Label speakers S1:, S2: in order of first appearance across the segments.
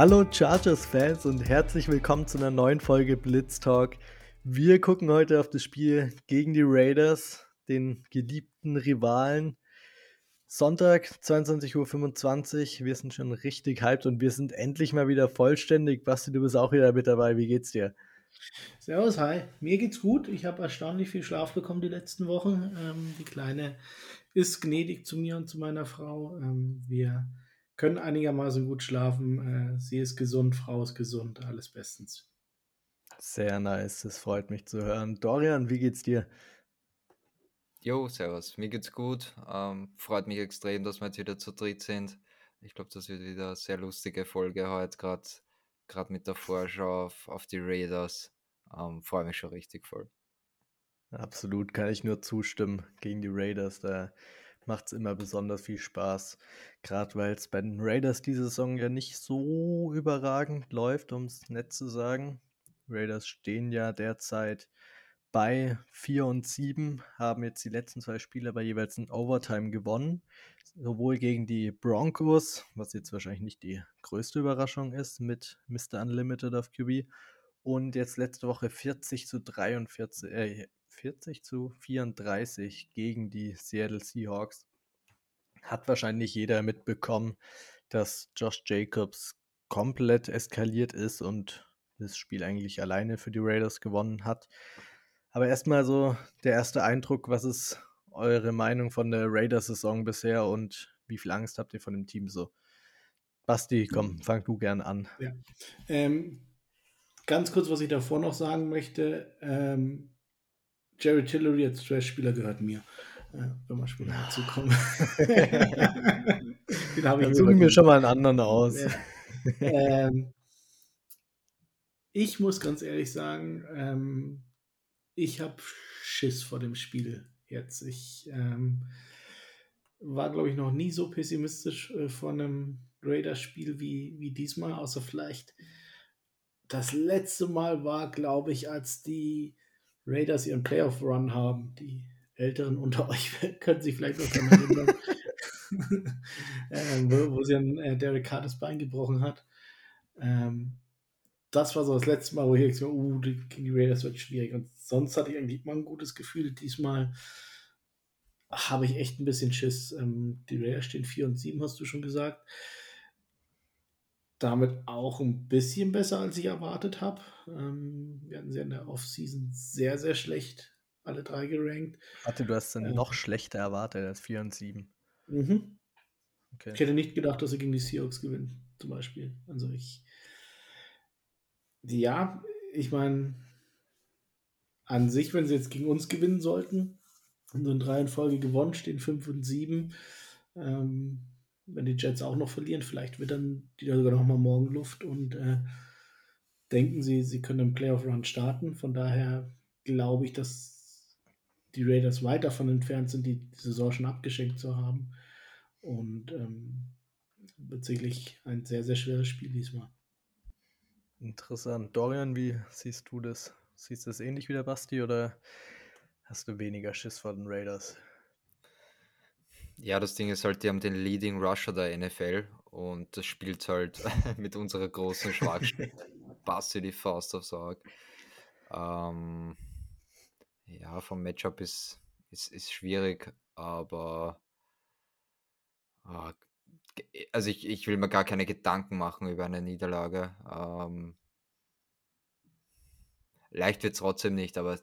S1: Hallo Chargers-Fans und herzlich willkommen zu einer neuen Folge Blitz Talk. Wir gucken heute auf das Spiel gegen die Raiders, den geliebten Rivalen. Sonntag, 22.25 Uhr. Wir sind schon richtig hyped und wir sind endlich mal wieder vollständig. Basti, du bist auch wieder mit dabei. Wie geht's dir?
S2: Servus, hi. Mir geht's gut. Ich habe erstaunlich viel Schlaf bekommen die letzten Wochen. Ähm, die Kleine ist gnädig zu mir und zu meiner Frau. Ähm, wir können einigermaßen gut schlafen. Äh, sie ist gesund, Frau ist gesund, alles bestens.
S1: Sehr nice, das freut mich zu hören. Dorian, wie geht's dir?
S3: Jo, servus. Mir geht's gut. Ähm, freut mich extrem, dass wir jetzt wieder zu dritt sind. Ich glaube, das wird wieder eine sehr lustige Folge heute, gerade gerade mit der Vorschau auf, auf die Raiders. Ähm, Freue mich schon richtig voll.
S1: Absolut, kann ich nur zustimmen gegen die Raiders. Da macht es immer besonders viel Spaß. Gerade weil es bei den Raiders diese Saison ja nicht so überragend läuft, um es nett zu sagen. Raiders stehen ja derzeit bei 4 und 7, haben jetzt die letzten zwei Spiele aber jeweils in Overtime gewonnen. Sowohl gegen die Broncos, was jetzt wahrscheinlich nicht die größte Überraschung ist, mit Mr. Unlimited auf QB. Und jetzt letzte Woche 40 zu 43, äh, 40 zu 34 gegen die Seattle Seahawks. Hat wahrscheinlich jeder mitbekommen, dass Josh Jacobs komplett eskaliert ist und das Spiel eigentlich alleine für die Raiders gewonnen hat. Aber erstmal so der erste Eindruck, was ist eure Meinung von der Raiders-Saison bisher und wie viel Angst habt ihr von dem Team so? Basti, komm, fang du gern an.
S2: Ja. Ähm, ganz kurz, was ich davor noch sagen möchte. Ähm, Jerry Tillery als Trash-Spieler gehört mir. Äh, wenn wir später dazu kommen.
S1: Den habe ich Dann suchen wir schon mal einen anderen aus. Ja.
S2: Ähm, ich muss ganz ehrlich sagen, ähm, ich habe Schiss vor dem Spiel jetzt. Ich ähm, war, glaube ich, noch nie so pessimistisch äh, vor einem Raiders-Spiel wie, wie diesmal, außer vielleicht das letzte Mal war, glaube ich, als die Raiders ihren Playoff-Run haben. Die Älteren unter euch können sich vielleicht noch daran erinnern, ähm, wo, wo, sie an äh, Derek das Bein gebrochen hat. Ähm, das war so das letzte Mal, wo ich gesagt habe, uh, die, die Raiders wird schwierig. Und sonst hatte ich eigentlich immer ein gutes Gefühl. Diesmal habe ich echt ein bisschen Schiss. Ähm, die Raiders stehen 4 und 7, hast du schon gesagt. Damit auch ein bisschen besser, als ich erwartet habe. Ähm, wir hatten sie in der Offseason sehr, sehr schlecht alle drei gerankt.
S1: Warte, du hast dann ähm, noch schlechter erwartet als 4 und 7.
S2: Mhm. Okay. Ich hätte nicht gedacht, dass sie gegen die Seahawks gewinnen, zum Beispiel. Also ich. Ja, ich meine, an sich, wenn sie jetzt gegen uns gewinnen sollten, und so in drei in Folge gewonnen, stehen 5 und 7. Ähm, wenn die Jets auch noch verlieren, vielleicht wird dann die sogar noch mal morgen Luft und äh, denken sie, sie können einen Playoff-Run starten. Von daher glaube ich, dass die Raiders weit davon entfernt sind, die, Saison schon abgeschenkt zu haben. Und ähm, wird sicherlich ein sehr, sehr schweres Spiel diesmal.
S1: Interessant. Dorian, wie siehst du das? Siehst du das ähnlich wie der Basti oder hast du weniger Schiss vor den Raiders?
S3: Ja, das Ding ist halt, die haben den Leading Rusher der NFL und das spielt halt mit unserer großen Schwachstelle. Basti die Faust aufs Auge. Ähm, ja, vom Matchup ist, ist, ist schwierig, aber äh, also ich, ich will mir gar keine Gedanken machen über eine Niederlage. Ähm, leicht wird es trotzdem nicht, aber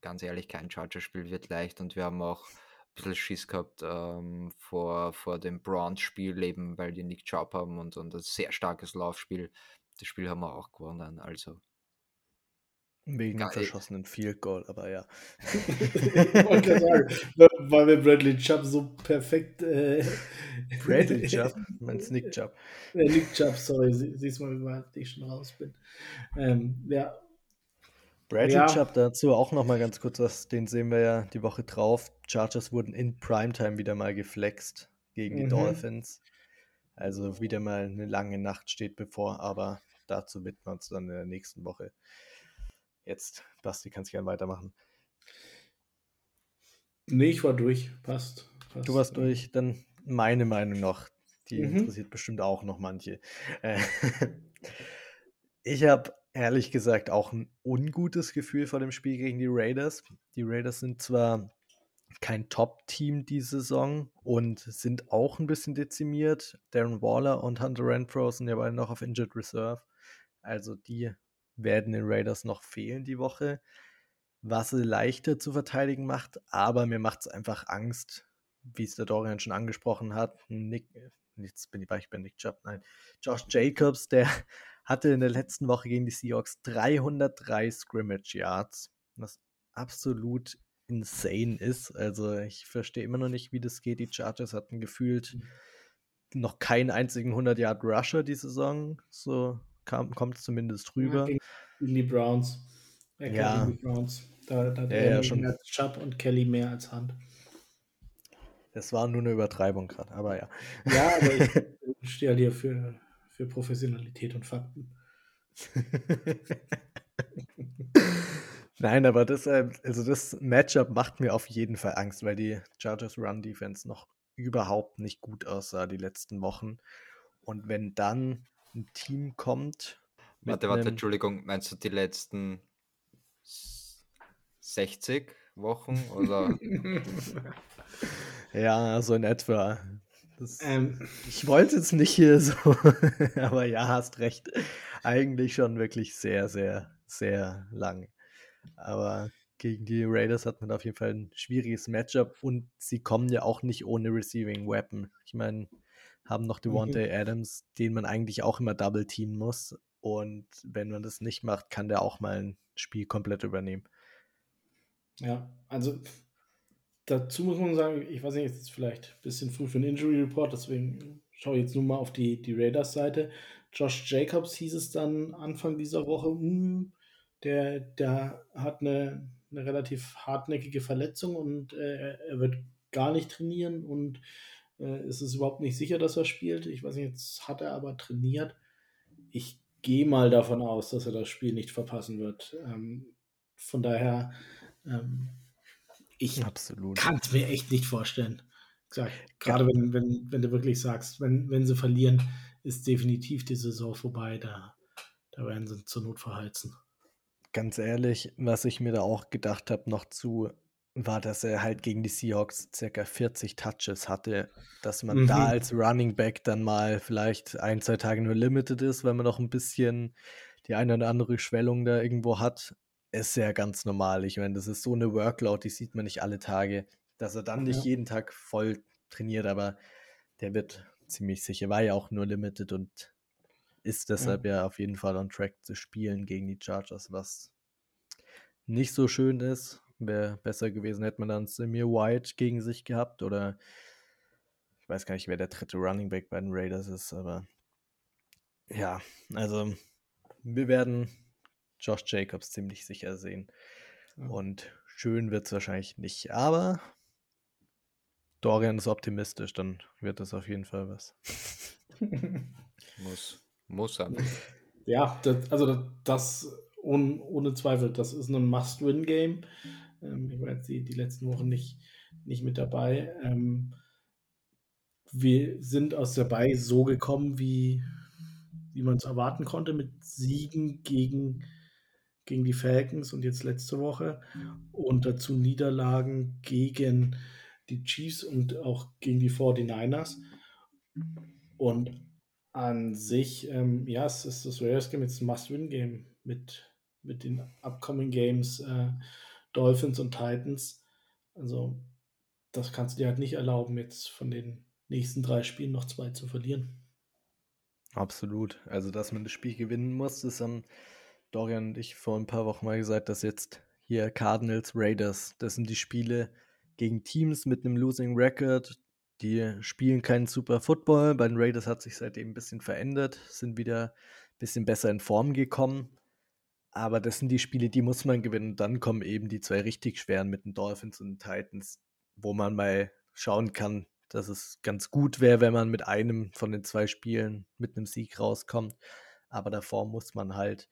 S3: ganz ehrlich, kein Charger-Spiel wird leicht und wir haben auch bisschen Schiss gehabt ähm, vor, vor dem Browns-Spiel, eben weil die Nick Chubb haben und, und ein sehr starkes Laufspiel. Das Spiel haben wir auch gewonnen, also
S1: Wegen dem verschossenen Field Goal, aber ja.
S2: ich wollte sagen, weil wir Bradley Chubb so perfekt. Äh,
S1: Bradley Chubb? Meinst Nick Chubb?
S2: Ja, Nick Chubb, sorry, Sie, siehst mal, wie weit ich schon raus bin. Ähm, ja.
S1: Bradley ja. Chubb dazu auch nochmal ganz kurz was, den sehen wir ja die Woche drauf. Chargers wurden in Primetime wieder mal geflext gegen die mhm. Dolphins. Also wieder mal eine lange Nacht steht bevor, aber dazu widmen wir uns dann in der nächsten Woche. Jetzt, Basti, kannst gerne weitermachen.
S2: Nee, ich war durch. Passt. Passt.
S1: Du warst durch. Dann meine Meinung noch. Die mhm. interessiert bestimmt auch noch manche. Äh, ich habe ehrlich gesagt auch ein ungutes Gefühl vor dem Spiel gegen die Raiders. Die Raiders sind zwar kein Top-Team diese Saison und sind auch ein bisschen dezimiert. Darren Waller und Hunter Renfro sind ja beide noch auf Injured Reserve. Also die werden den Raiders noch fehlen die Woche, was sie leichter zu verteidigen macht. Aber mir macht es einfach Angst, wie es der Dorian schon angesprochen hat. Nick, jetzt bin ich bei, Nick Chubb, nein, Josh Jacobs, der hatte in der letzten Woche gegen die Seahawks 303 Scrimmage Yards, was absolut insane ist. Also ich verstehe immer noch nicht, wie das geht. Die Chargers hatten gefühlt mhm. noch keinen einzigen 100 Yard Rusher die Saison. So kommt es zumindest rüber. Ja,
S2: gegen die Browns.
S1: Er ja.
S2: Die Browns. Da, da hat
S1: ja, er ja, schon.
S2: mehr als Chubb und Kelly mehr als Hand.
S1: Das war nur eine Übertreibung gerade, aber ja.
S2: Ja, aber ich stehe hier für, für Professionalität und Fakten.
S1: Nein, aber das, also das Matchup macht mir auf jeden Fall Angst, weil die Chargers Run Defense noch überhaupt nicht gut aussah die letzten Wochen. Und wenn dann ein Team kommt.
S3: Warte, warte, Entschuldigung, meinst du die letzten 60 Wochen oder?
S1: ja, so in etwa. Ähm, ich wollte es nicht hier so, aber ja, hast recht. Eigentlich schon wirklich sehr, sehr, sehr lang. Aber gegen die Raiders hat man auf jeden Fall ein schwieriges Matchup und sie kommen ja auch nicht ohne Receiving Weapon. Ich meine, haben noch Devontae mhm. Adams, den man eigentlich auch immer double teamen muss. Und wenn man das nicht macht, kann der auch mal ein Spiel komplett übernehmen.
S2: Ja, also dazu muss man sagen, ich weiß nicht, jetzt ist vielleicht ein bisschen früh für einen Injury Report, deswegen schaue ich jetzt nur mal auf die, die Raiders-Seite. Josh Jacobs hieß es dann Anfang dieser Woche, mh, hm, der, der hat eine, eine relativ hartnäckige Verletzung und äh, er wird gar nicht trainieren und äh, es ist überhaupt nicht sicher, dass er spielt. Ich weiß nicht, jetzt hat er aber trainiert. Ich gehe mal davon aus, dass er das Spiel nicht verpassen wird. Ähm, von daher, ähm, ich kann es mir echt nicht vorstellen. gerade wenn, wenn, wenn du wirklich sagst, wenn, wenn sie verlieren, ist definitiv die Saison vorbei. Da, da werden sie zur Not verheizen.
S1: Ganz ehrlich, was ich mir da auch gedacht habe, noch zu, war, dass er halt gegen die Seahawks circa 40 Touches hatte, dass man mhm. da als Running Back dann mal vielleicht ein, zwei Tage nur limited ist, weil man noch ein bisschen die eine oder andere Schwellung da irgendwo hat, ist ja ganz normal. Ich meine, das ist so eine Workload, die sieht man nicht alle Tage, dass er dann nicht ja. jeden Tag voll trainiert, aber der wird ziemlich sicher, war ja auch nur limited und ist deshalb ja. ja auf jeden Fall on track zu spielen gegen die Chargers, was nicht so schön ist. Wäre besser gewesen, hätte man dann Samir White gegen sich gehabt oder ich weiß gar nicht, wer der dritte Running Back bei den Raiders ist, aber ja, also wir werden Josh Jacobs ziemlich sicher sehen. Ja. Und schön wird es wahrscheinlich nicht, aber Dorian ist optimistisch, dann wird das auf jeden Fall was.
S3: Muss. Muss er.
S2: Ja, das, also das ohne, ohne Zweifel, das ist ein Must-Win-Game. Ähm, ich war jetzt die, die letzten Wochen nicht, nicht mit dabei. Ähm, wir sind aus der Bay so gekommen, wie, wie man es erwarten konnte, mit Siegen gegen, gegen die Falcons und jetzt letzte Woche und dazu Niederlagen gegen die Chiefs und auch gegen die 49ers. Und an sich, ähm, ja, es ist das Raiders Game jetzt ein Must-Win-Game mit, mit den upcoming Games äh, Dolphins und Titans. Also, das kannst du dir halt nicht erlauben, jetzt von den nächsten drei Spielen noch zwei zu verlieren.
S1: Absolut. Also, dass man das Spiel gewinnen muss, das haben Dorian und ich vor ein paar Wochen mal gesagt, dass jetzt hier Cardinals, Raiders, das sind die Spiele gegen Teams mit einem Losing Record, die spielen keinen super Football. Bei den Raiders hat sich seitdem ein bisschen verändert, sind wieder ein bisschen besser in Form gekommen. Aber das sind die Spiele, die muss man gewinnen. Und dann kommen eben die zwei richtig schweren mit den Dolphins und den Titans, wo man mal schauen kann, dass es ganz gut wäre, wenn man mit einem von den zwei Spielen mit einem Sieg rauskommt. Aber davor muss man halt,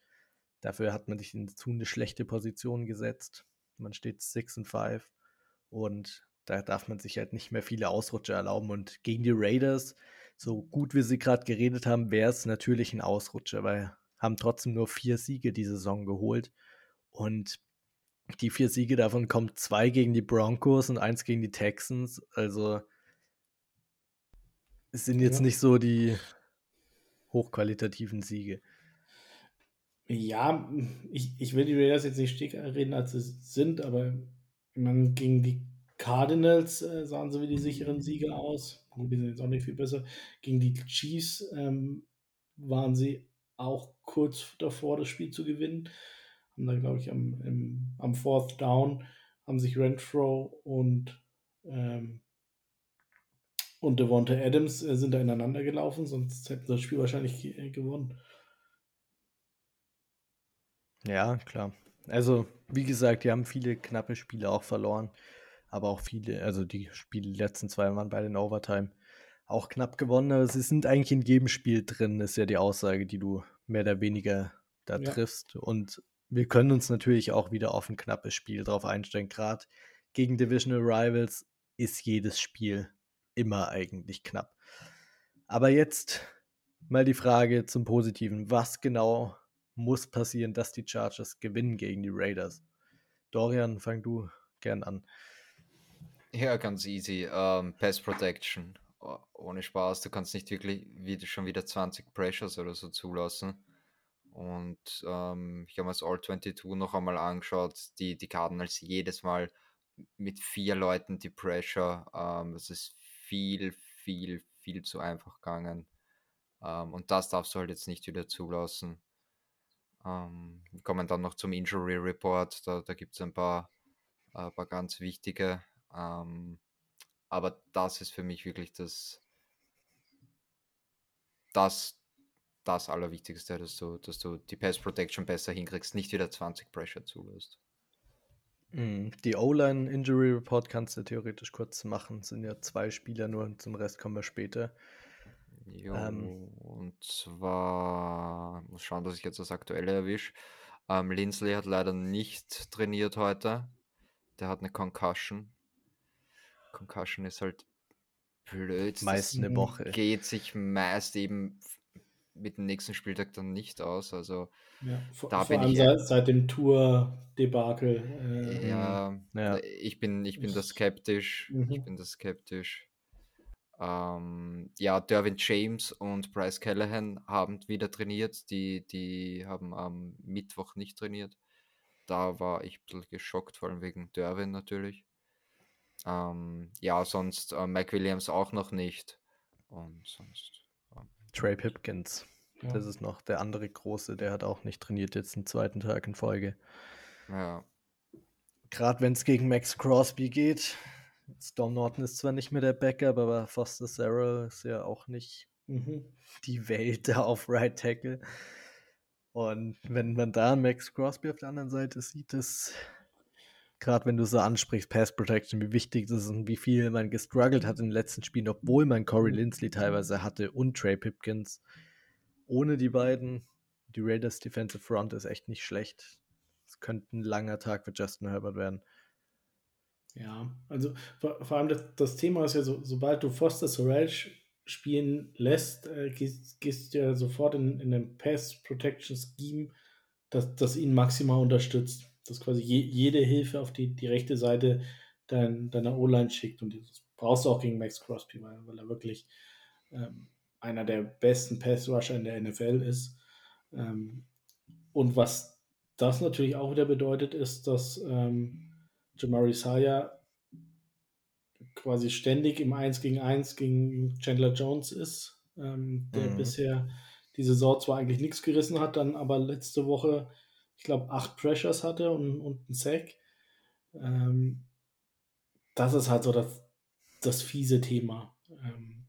S1: dafür hat man sich in zu eine schlechte Position gesetzt. Man steht 6 und 5 und da darf man sich halt nicht mehr viele Ausrutscher erlauben. Und gegen die Raiders so gut wie sie gerade geredet haben, wäre es natürlich ein Ausrutscher, weil haben trotzdem nur vier Siege die Saison geholt. Und die vier Siege davon kommen zwei gegen die Broncos und eins gegen die Texans. Also es sind jetzt ja. nicht so die hochqualitativen Siege.
S2: Ja, ich, ich will die Raiders jetzt nicht stärker reden, als sie sind, aber man gegen die Cardinals äh, sahen sie wie die sicheren Sieger aus. Die sind jetzt auch nicht viel besser. Gegen die Chiefs ähm, waren sie auch kurz davor, das Spiel zu gewinnen. Haben dann, glaube ich, am, im, am Fourth Down haben sich Renfro und ähm, und Devonta Adams äh, sind da ineinander gelaufen, sonst hätten sie das Spiel wahrscheinlich äh, gewonnen.
S1: Ja, klar. Also, wie gesagt, die haben viele knappe Spiele auch verloren. Aber auch viele, also die Spiele, die letzten zwei waren bei den Overtime auch knapp gewonnen. Aber sie sind eigentlich in jedem Spiel drin, ist ja die Aussage, die du mehr oder weniger da ja. triffst. Und wir können uns natürlich auch wieder auf ein knappes Spiel drauf einstellen. Gerade gegen Divisional Rivals ist jedes Spiel immer eigentlich knapp. Aber jetzt mal die Frage zum Positiven. Was genau muss passieren, dass die Chargers gewinnen gegen die Raiders? Dorian, fang du gern an.
S3: Ja, ganz easy. Ähm, Pass Protection. Oh, ohne Spaß. Du kannst nicht wirklich wieder, schon wieder 20 Pressures oder so zulassen. Und ähm, ich habe mir das All-22 noch einmal angeschaut. Die, die Cardinals jedes Mal mit vier Leuten die Pressure. Ähm, das ist viel, viel, viel zu einfach gegangen. Ähm, und das darfst du halt jetzt nicht wieder zulassen. Ähm, kommen dann noch zum Injury Report. Da, da gibt es ein paar, äh, paar ganz wichtige. Ähm, aber das ist für mich wirklich das, das, das Allerwichtigste, dass du, dass du die Pass Protection besser hinkriegst, nicht wieder 20 Pressure zulässt.
S1: Mhm. Die O-Line Injury Report kannst du theoretisch kurz machen. Es sind ja zwei Spieler nur und zum Rest kommen wir später.
S3: Jo, ähm, und zwar muss schauen, dass ich jetzt das aktuelle erwische. Ähm, Lindsley hat leider nicht trainiert heute. Der hat eine Concussion. Concussion ist halt blöd.
S1: Meist eine Woche.
S3: Geht sich meist eben mit dem nächsten Spieltag dann nicht aus. Also
S2: ja, vor, da vor bin allem ich seit, seit dem Tour-Debakel.
S3: Äh, ja, ja, ich bin, ich bin da skeptisch. Mhm. Ich bin da skeptisch. Ähm, ja, Derwin James und Bryce Callahan haben wieder trainiert. Die, die haben am Mittwoch nicht trainiert. Da war ich ein bisschen geschockt, vor allem wegen Derwin natürlich. Ähm, ja, sonst äh, Mike Williams auch noch nicht. Und sonst.
S1: Ähm, Trey Pipkins. Ja. Das ist noch der andere große, der hat auch nicht trainiert jetzt den zweiten Tag in Folge.
S3: Ja.
S1: Gerade wenn es gegen Max Crosby geht. Storm Norton ist zwar nicht mehr der Backup, aber Foster Sarah ist ja auch nicht mhm. die Welt da auf Right Tackle. Und wenn man da Max Crosby auf der anderen Seite sieht, ist gerade wenn du so ansprichst, Pass Protection, wie wichtig das ist und wie viel man gestruggelt hat in den letzten Spielen, obwohl man Corey Lindsley teilweise hatte und Trey Pipkins. Ohne die beiden, die Raiders Defensive Front ist echt nicht schlecht. Es könnte ein langer Tag für Justin Herbert werden.
S2: Ja, also vor, vor allem das, das, Thema ist ja so, sobald du Foster Sorrell spielen lässt, äh, gehst, gehst du ja sofort in, in den Pass Protection Scheme, das, das ihn maximal unterstützt das quasi je, jede Hilfe auf die, die rechte Seite dein, deiner O-Line schickt. Und das brauchst du auch gegen Max Crosby, weil, weil er wirklich ähm, einer der besten Pass-Rusher in der NFL ist. Ähm, und was das natürlich auch wieder bedeutet, ist, dass ähm, Jamari Saya quasi ständig im 1 gegen 1 gegen Chandler Jones ist, ähm, der mhm. bisher die Saison zwar eigentlich nichts gerissen hat, dann aber letzte Woche ich glaube, acht Pressures hatte und, und einen Sack. Ähm, das ist halt so das, das fiese Thema. Ähm,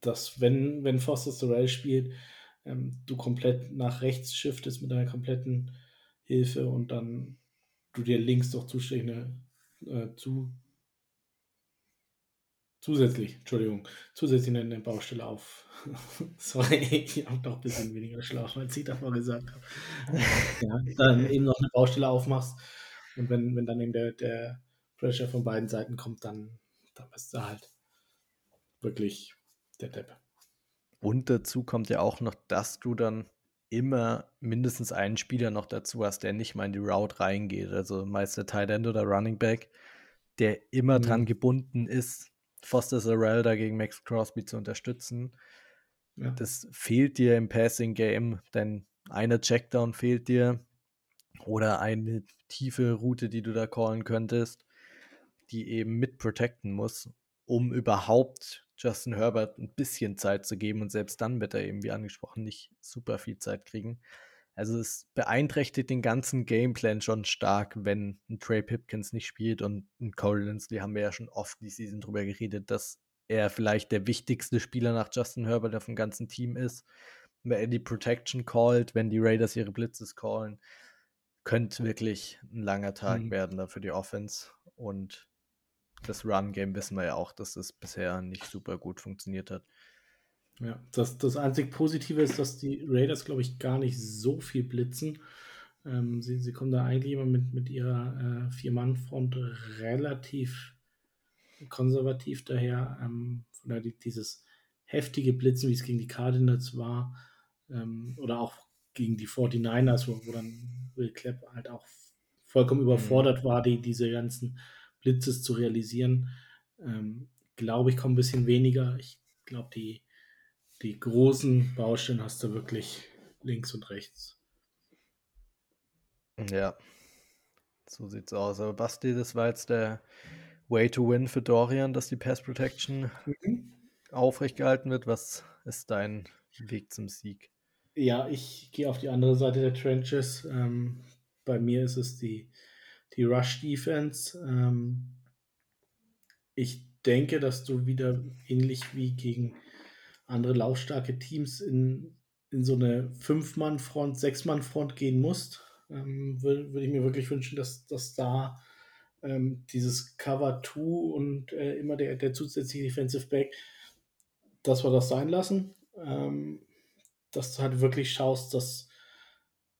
S2: dass, wenn, wenn Foster Sorrell spielt, ähm, du komplett nach rechts shiftest mit deiner kompletten Hilfe und dann du dir links doch zustechende äh, zu, zusätzlich, Entschuldigung, zusätzlich eine Baustelle auf. Sorry, ich habe doch ein bisschen weniger Schlaf, als ich davor gesagt habe. ja, dann eben noch eine Baustelle aufmachst und wenn, wenn dann eben der, der Pressure von beiden Seiten kommt, dann, dann bist du halt wirklich der Depp.
S1: Und dazu kommt ja auch noch, dass du dann immer mindestens einen Spieler noch dazu hast, der nicht mal in die Route reingeht. Also meist der Tight End oder Running Back, der immer mhm. dran gebunden ist, Foster Zarell dagegen Max Crosby zu unterstützen. Ja. Das fehlt dir im Passing Game, denn eine Checkdown fehlt dir oder eine tiefe Route, die du da callen könntest, die eben mit protecten muss, um überhaupt Justin Herbert ein bisschen Zeit zu geben und selbst dann wird er eben, wie angesprochen, nicht super viel Zeit kriegen. Also es beeinträchtigt den ganzen Gameplan schon stark, wenn ein Trey Pipkins nicht spielt und ein Cole Lindsley haben wir ja schon oft die Season drüber geredet, dass er vielleicht der wichtigste Spieler nach Justin Herbert auf dem ganzen Team ist. Wenn er die Protection callt, wenn die Raiders ihre Blitzes callen, könnte wirklich ein langer Tag mhm. werden da für die Offense und das Run-Game wissen wir ja auch, dass das bisher nicht super gut funktioniert hat.
S2: Ja, das, das einzig Positive ist, dass die Raiders, glaube ich, gar nicht so viel blitzen. Ähm, sie, sie kommen da eigentlich immer mit, mit ihrer äh, Vier-Mann-Front relativ konservativ daher. Ähm, von daher dieses heftige Blitzen, wie es gegen die Cardinals war, ähm, oder auch gegen die 49ers, wo, wo dann Will Clapp halt auch vollkommen mhm. überfordert war, die, diese ganzen Blitzes zu realisieren. Ähm, glaube ich, kommt ein bisschen weniger. Ich glaube, die, die großen Baustellen hast du wirklich links und rechts.
S1: Ja, so sieht's aus. Aber Basti, das war jetzt der Way to win für Dorian, dass die Pass Protection mhm. aufrecht gehalten wird. Was ist dein Weg zum Sieg?
S2: Ja, ich gehe auf die andere Seite der Trenches. Ähm, bei mir ist es die die Rush Defense. Ähm, ich denke, dass du wieder ähnlich wie gegen andere laufstarke Teams in, in so eine Fünf-Mann-Front, Sechs-Mann-Front gehen musst. Ähm, Würde würd ich mir wirklich wünschen, dass, dass da ähm, dieses Cover 2 und äh, immer der, der zusätzliche Defensive Back, dass wir das sein lassen. Ähm, dass du halt wirklich schaust, dass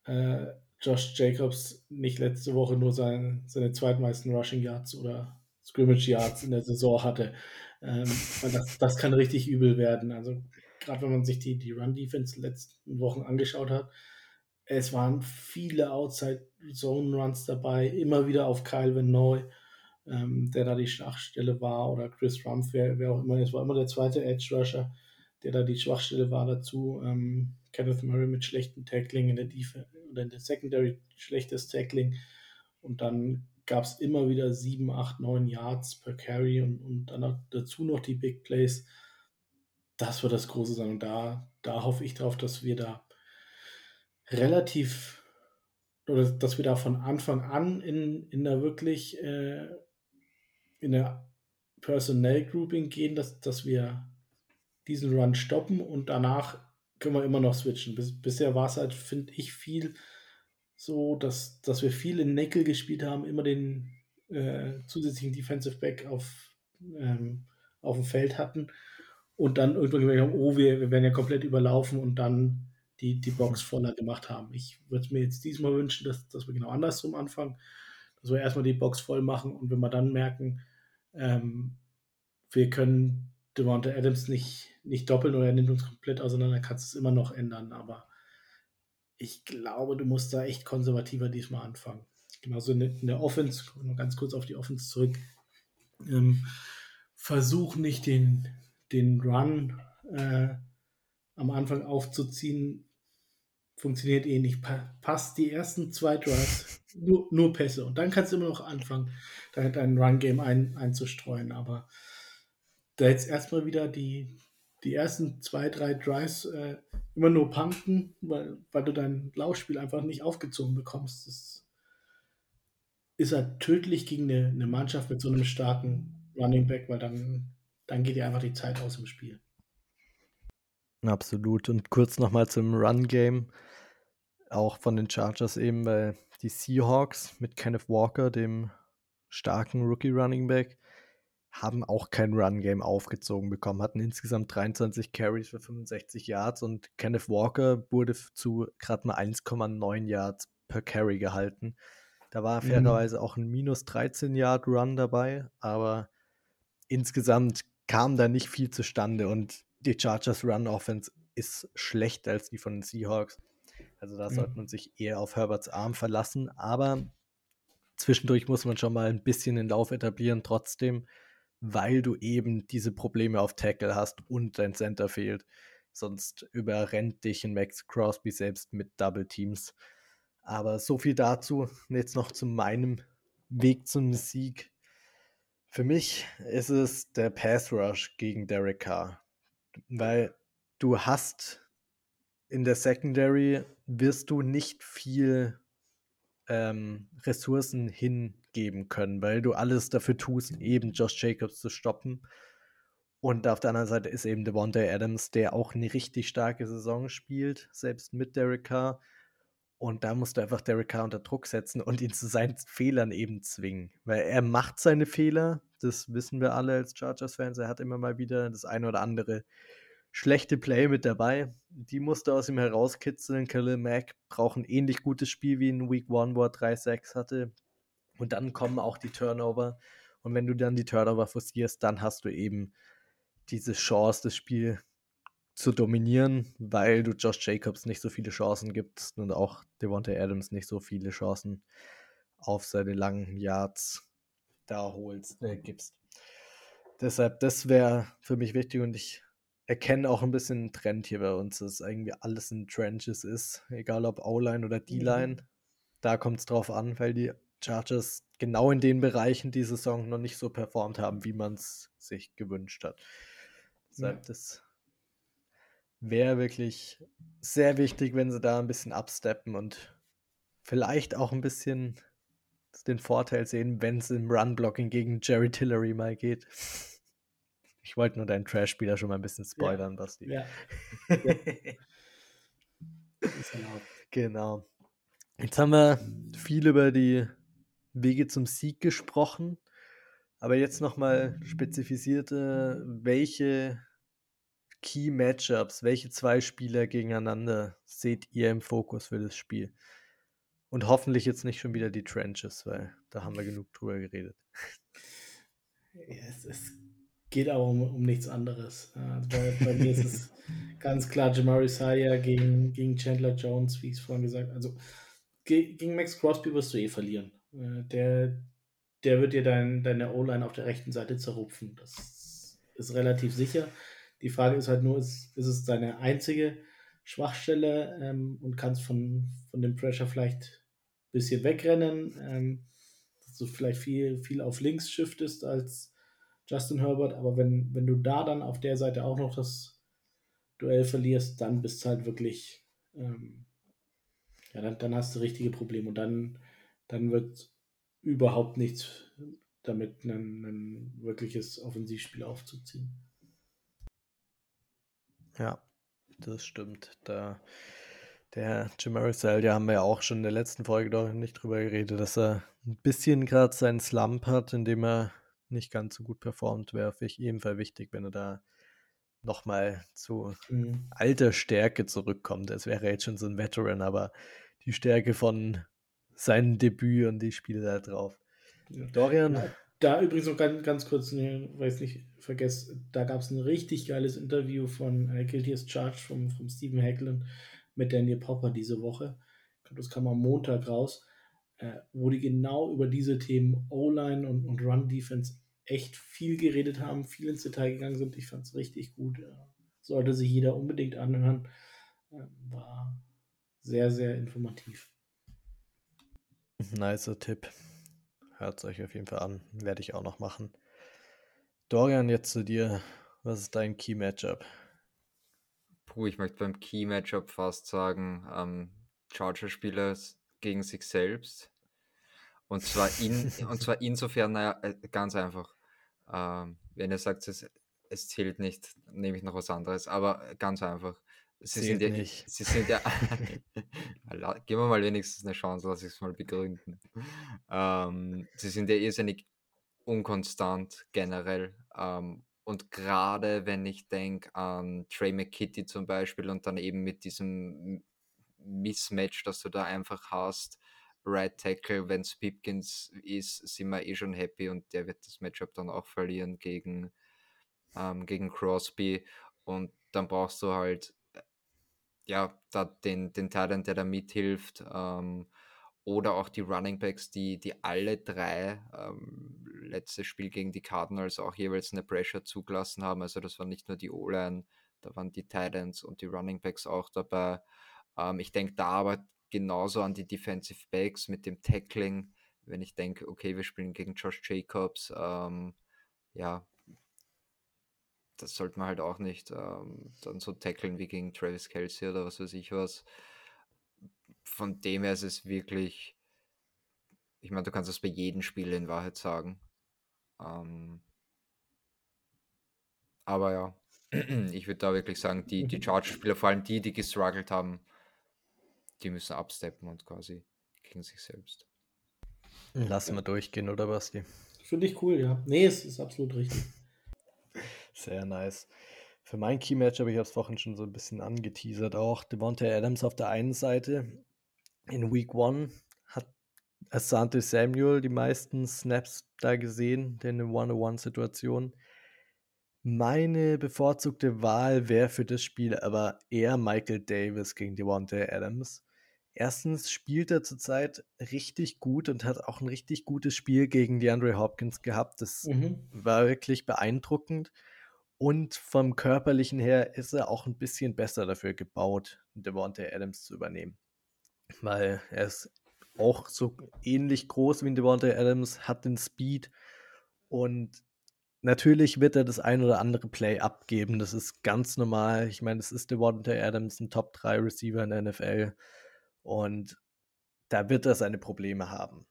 S2: äh, Josh Jacobs nicht letzte Woche nur sein, seine zweitmeisten Rushing Yards oder Scrimmage Yards in der Saison hatte. Ähm, das, das kann richtig übel werden. Also gerade wenn man sich die, die Run-Defense letzten Wochen angeschaut hat, es waren viele Outside-Zone-Runs dabei, immer wieder auf Kyle Van Noy, ähm, der da die Schwachstelle war, oder Chris Rumpf, wer, wer auch immer, es war immer der zweite Edge-Rusher, der da die Schwachstelle war dazu. Ähm, Kenneth Murray mit schlechtem Tackling in der Defense oder in der Secondary schlechtes Tackling. Und dann gab es immer wieder 7, 8, 9 Yards per Carry und, und dann dazu noch die Big Plays. Das wird das Große sein. Und da, da hoffe ich drauf, dass wir da relativ oder dass wir da von Anfang an in, in der wirklich äh, in der Personnel Grouping gehen, dass, dass wir diesen Run stoppen und danach können wir immer noch switchen. Bis, bisher war es halt, finde ich, viel so, dass, dass wir viel in Nickel gespielt haben, immer den äh, zusätzlichen Defensive Back auf, ähm, auf dem Feld hatten und dann irgendwann gemerkt haben, oh, wir, wir werden ja komplett überlaufen und dann die, die Box voller gemacht haben. Ich würde mir jetzt diesmal wünschen, dass, dass wir genau andersrum anfangen, dass wir erstmal die Box voll machen und wenn wir dann merken, ähm, wir können Devonta Adams nicht, nicht doppeln oder er nimmt uns komplett auseinander, kannst du es immer noch ändern. Aber ich glaube, du musst da echt konservativer diesmal anfangen. Genauso in, der Offense, ganz kurz auf die Offense zurück. Ähm, versuch nicht den, den Run äh, am Anfang aufzuziehen. Funktioniert eh nicht. Pa passt die ersten zwei Drives, nur, nur Pässe. Und dann kannst du immer noch anfangen, dein Run-Game ein, einzustreuen. Aber da jetzt erstmal wieder die, die ersten zwei, drei Drives äh, immer nur punten, weil, weil du dein Laufspiel einfach nicht aufgezogen bekommst. Das ist halt tödlich gegen eine, eine Mannschaft mit so einem starken Running Back, weil dann, dann geht dir einfach die Zeit aus im Spiel.
S1: Absolut. Und kurz nochmal zum Run-Game, auch von den Chargers eben, weil die Seahawks mit Kenneth Walker, dem starken Rookie-Running Back, haben auch kein Run-Game aufgezogen bekommen, hatten insgesamt 23 Carries für 65 Yards und Kenneth Walker wurde zu gerade mal 1,9 Yards per Carry gehalten. Da war mhm. fairerweise auch ein minus 13 Yard Run dabei, aber insgesamt kam da nicht viel zustande und die Chargers Run Offense ist schlechter als die von den Seahawks. Also da mhm. sollte man sich eher auf Herberts Arm verlassen. Aber zwischendurch muss man schon mal ein bisschen den Lauf etablieren, trotzdem, weil du eben diese Probleme auf Tackle hast und dein Center fehlt. Sonst überrennt dich ein Max Crosby selbst mit Double Teams. Aber so viel dazu. Jetzt noch zu meinem Weg zum Sieg. Für mich ist es der Pass Rush gegen Derek Carr. Weil du hast in der Secondary wirst du nicht viel ähm, Ressourcen hingeben können, weil du alles dafür tust, eben Josh Jacobs zu stoppen. Und auf der anderen Seite ist eben Devontae Adams, der auch eine richtig starke Saison spielt, selbst mit Derek Carr. Und da musst du einfach Derek Carr unter Druck setzen und ihn zu seinen Fehlern eben zwingen. Weil er macht seine Fehler, das wissen wir alle als Chargers-Fans. Er hat immer mal wieder das eine oder andere schlechte Play mit dabei. Die musste aus ihm herauskitzeln. Khalil Mack braucht ein ähnlich gutes Spiel wie in Week 1, wo er 3-6 hatte. Und dann kommen auch die Turnover. Und wenn du dann die Turnover forcierst, dann hast du eben diese Chance, das Spiel zu dominieren, weil du Josh Jacobs nicht so viele Chancen gibst und auch Devontae Adams nicht so viele Chancen auf seine langen Yards da holst, äh, gibst. Deshalb, das wäre für mich wichtig und ich erkenne auch ein bisschen einen Trend hier bei uns, dass irgendwie alles in Trenches ist, egal ob O-Line oder D-Line. Mhm. Da kommt es drauf an, weil die Chargers genau in den Bereichen die Saison noch nicht so performt haben, wie man es sich gewünscht hat. Deshalb, ja. das wäre wirklich sehr wichtig, wenn sie da ein bisschen absteppen und vielleicht auch ein bisschen den Vorteil sehen, wenn es im Run-Blocking gegen Jerry Tillery mal geht. Ich wollte nur deinen Trash-Spieler schon mal ein bisschen spoilern, ja. Basti. Ja. genau. genau. Jetzt haben wir viel über die Wege zum Sieg gesprochen, aber jetzt nochmal spezifizierte, welche Key Matchups, welche zwei Spieler gegeneinander seht ihr im Fokus für das Spiel? Und hoffentlich jetzt nicht schon wieder die Trenches, weil da haben wir genug drüber geredet.
S2: Ja, es, es geht aber um, um nichts anderes. Also bei, bei mir ist es ganz klar Jamari Saya gegen, gegen Chandler Jones, wie ich es vorhin gesagt habe. Also gegen Max Crosby wirst du eh verlieren. Äh, der, der wird dir dein, deine O-Line auf der rechten Seite zerrupfen. Das ist relativ sicher. Die Frage ist halt nur, ist, ist es deine einzige Schwachstelle ähm, und kannst von, von dem Pressure vielleicht ein bisschen wegrennen, ähm, dass du vielleicht viel, viel auf links shiftest als Justin Herbert, aber wenn, wenn du da dann auf der Seite auch noch das Duell verlierst, dann bist du halt wirklich, ähm, ja, dann, dann hast du richtige Probleme und dann, dann wird überhaupt nichts damit, ein, ein wirkliches Offensivspiel aufzuziehen.
S1: Ja, das stimmt. Da der Jim Marisel, ja, haben wir ja auch schon in der letzten Folge doch nicht drüber geredet, dass er ein bisschen gerade seinen Slump hat, indem er nicht ganz so gut performt, wäre für mich ebenfalls wichtig, wenn er da nochmal zu mhm. alter Stärke zurückkommt. Es wäre jetzt schon so ein Veteran, aber die Stärke von seinem Debüt und die Spiele da drauf.
S2: Dorian. Da übrigens noch ganz, ganz kurz, ne, weiß nicht, vergesst, da gab es ein richtig geiles Interview von äh, Guilty as Charged vom, Stephen Hacklin mit Daniel Popper diese Woche. Das kam am Montag raus äh, wo die genau über diese Themen O-Line und, und Run-Defense echt viel geredet haben, viel ins Detail gegangen sind. Ich fand es richtig gut. Äh, sollte sich jeder unbedingt anhören. Äh, war sehr, sehr informativ.
S1: Nicer Tipp. Hört es euch auf jeden Fall an. Werde ich auch noch machen. Dorian, jetzt zu dir. Was ist dein Key-Matchup?
S3: Puh, ich möchte beim Key-Matchup fast sagen, ähm, Charger-Spieler gegen sich selbst. Und zwar, in, und zwar insofern, naja, äh, ganz einfach. Ähm, wenn ihr sagt, es, es zählt nicht, nehme ich noch was anderes. Aber ganz einfach. Sie sind ja, nicht. Sie sind ja. geben wir mal wenigstens eine Chance, lass ich es mal begründen. Ähm, sie sind ja irrsinnig unkonstant generell. Ähm, und gerade wenn ich denke an Trey McKitty zum Beispiel und dann eben mit diesem Mismatch, das du da einfach hast. Right Tackle, wenn es Pipkins ist, sind wir eh schon happy und der wird das Matchup dann auch verlieren gegen, ähm, gegen Crosby. und dann brauchst du halt ja, da den, den Talent, der da mithilft. Ähm, oder auch die Running Backs, die, die alle drei ähm, letztes Spiel gegen die Cardinals auch jeweils eine Pressure zugelassen haben. Also das war nicht nur die O-Line, da waren die Titans und die Running Backs auch dabei. Ähm, ich denke da aber genauso an die Defensive Backs mit dem Tackling, wenn ich denke, okay, wir spielen gegen Josh Jacobs, ähm, ja, das sollte man halt auch nicht ähm, dann so tackeln wie gegen Travis Kelsey oder was weiß ich was. Von dem her ist es wirklich, ich meine, du kannst das bei jedem Spiel in Wahrheit sagen. Ähm, aber ja, ich würde da wirklich sagen, die, die. Charge-Spieler, vor allem die, die gestruggelt haben, die müssen absteppen und quasi gegen sich selbst.
S1: Lassen wir durchgehen, oder Basti?
S2: Finde ich cool, ja. Nee, es ist absolut richtig.
S1: Sehr nice. Für mein Key-Matchup, ich habe es vorhin schon so ein bisschen angeteasert, auch Devontae Adams auf der einen Seite. In Week 1 hat Asante Samuel die meisten Snaps da gesehen, in eine One-on-One-Situation. Meine bevorzugte Wahl wäre für das Spiel aber eher Michael Davis gegen Devontae Adams. Erstens spielt er zurzeit richtig gut und hat auch ein richtig gutes Spiel gegen DeAndre Hopkins gehabt. Das mhm. war wirklich beeindruckend. Und vom Körperlichen her ist er auch ein bisschen besser dafür gebaut, Devontae Adams zu übernehmen. Weil er ist auch so ähnlich groß wie Devontae Adams, hat den Speed und natürlich wird er das ein oder andere Play abgeben. Das ist ganz normal. Ich meine, es ist Devontae Adams, ein Top 3 Receiver in der NFL und da wird er seine Probleme haben.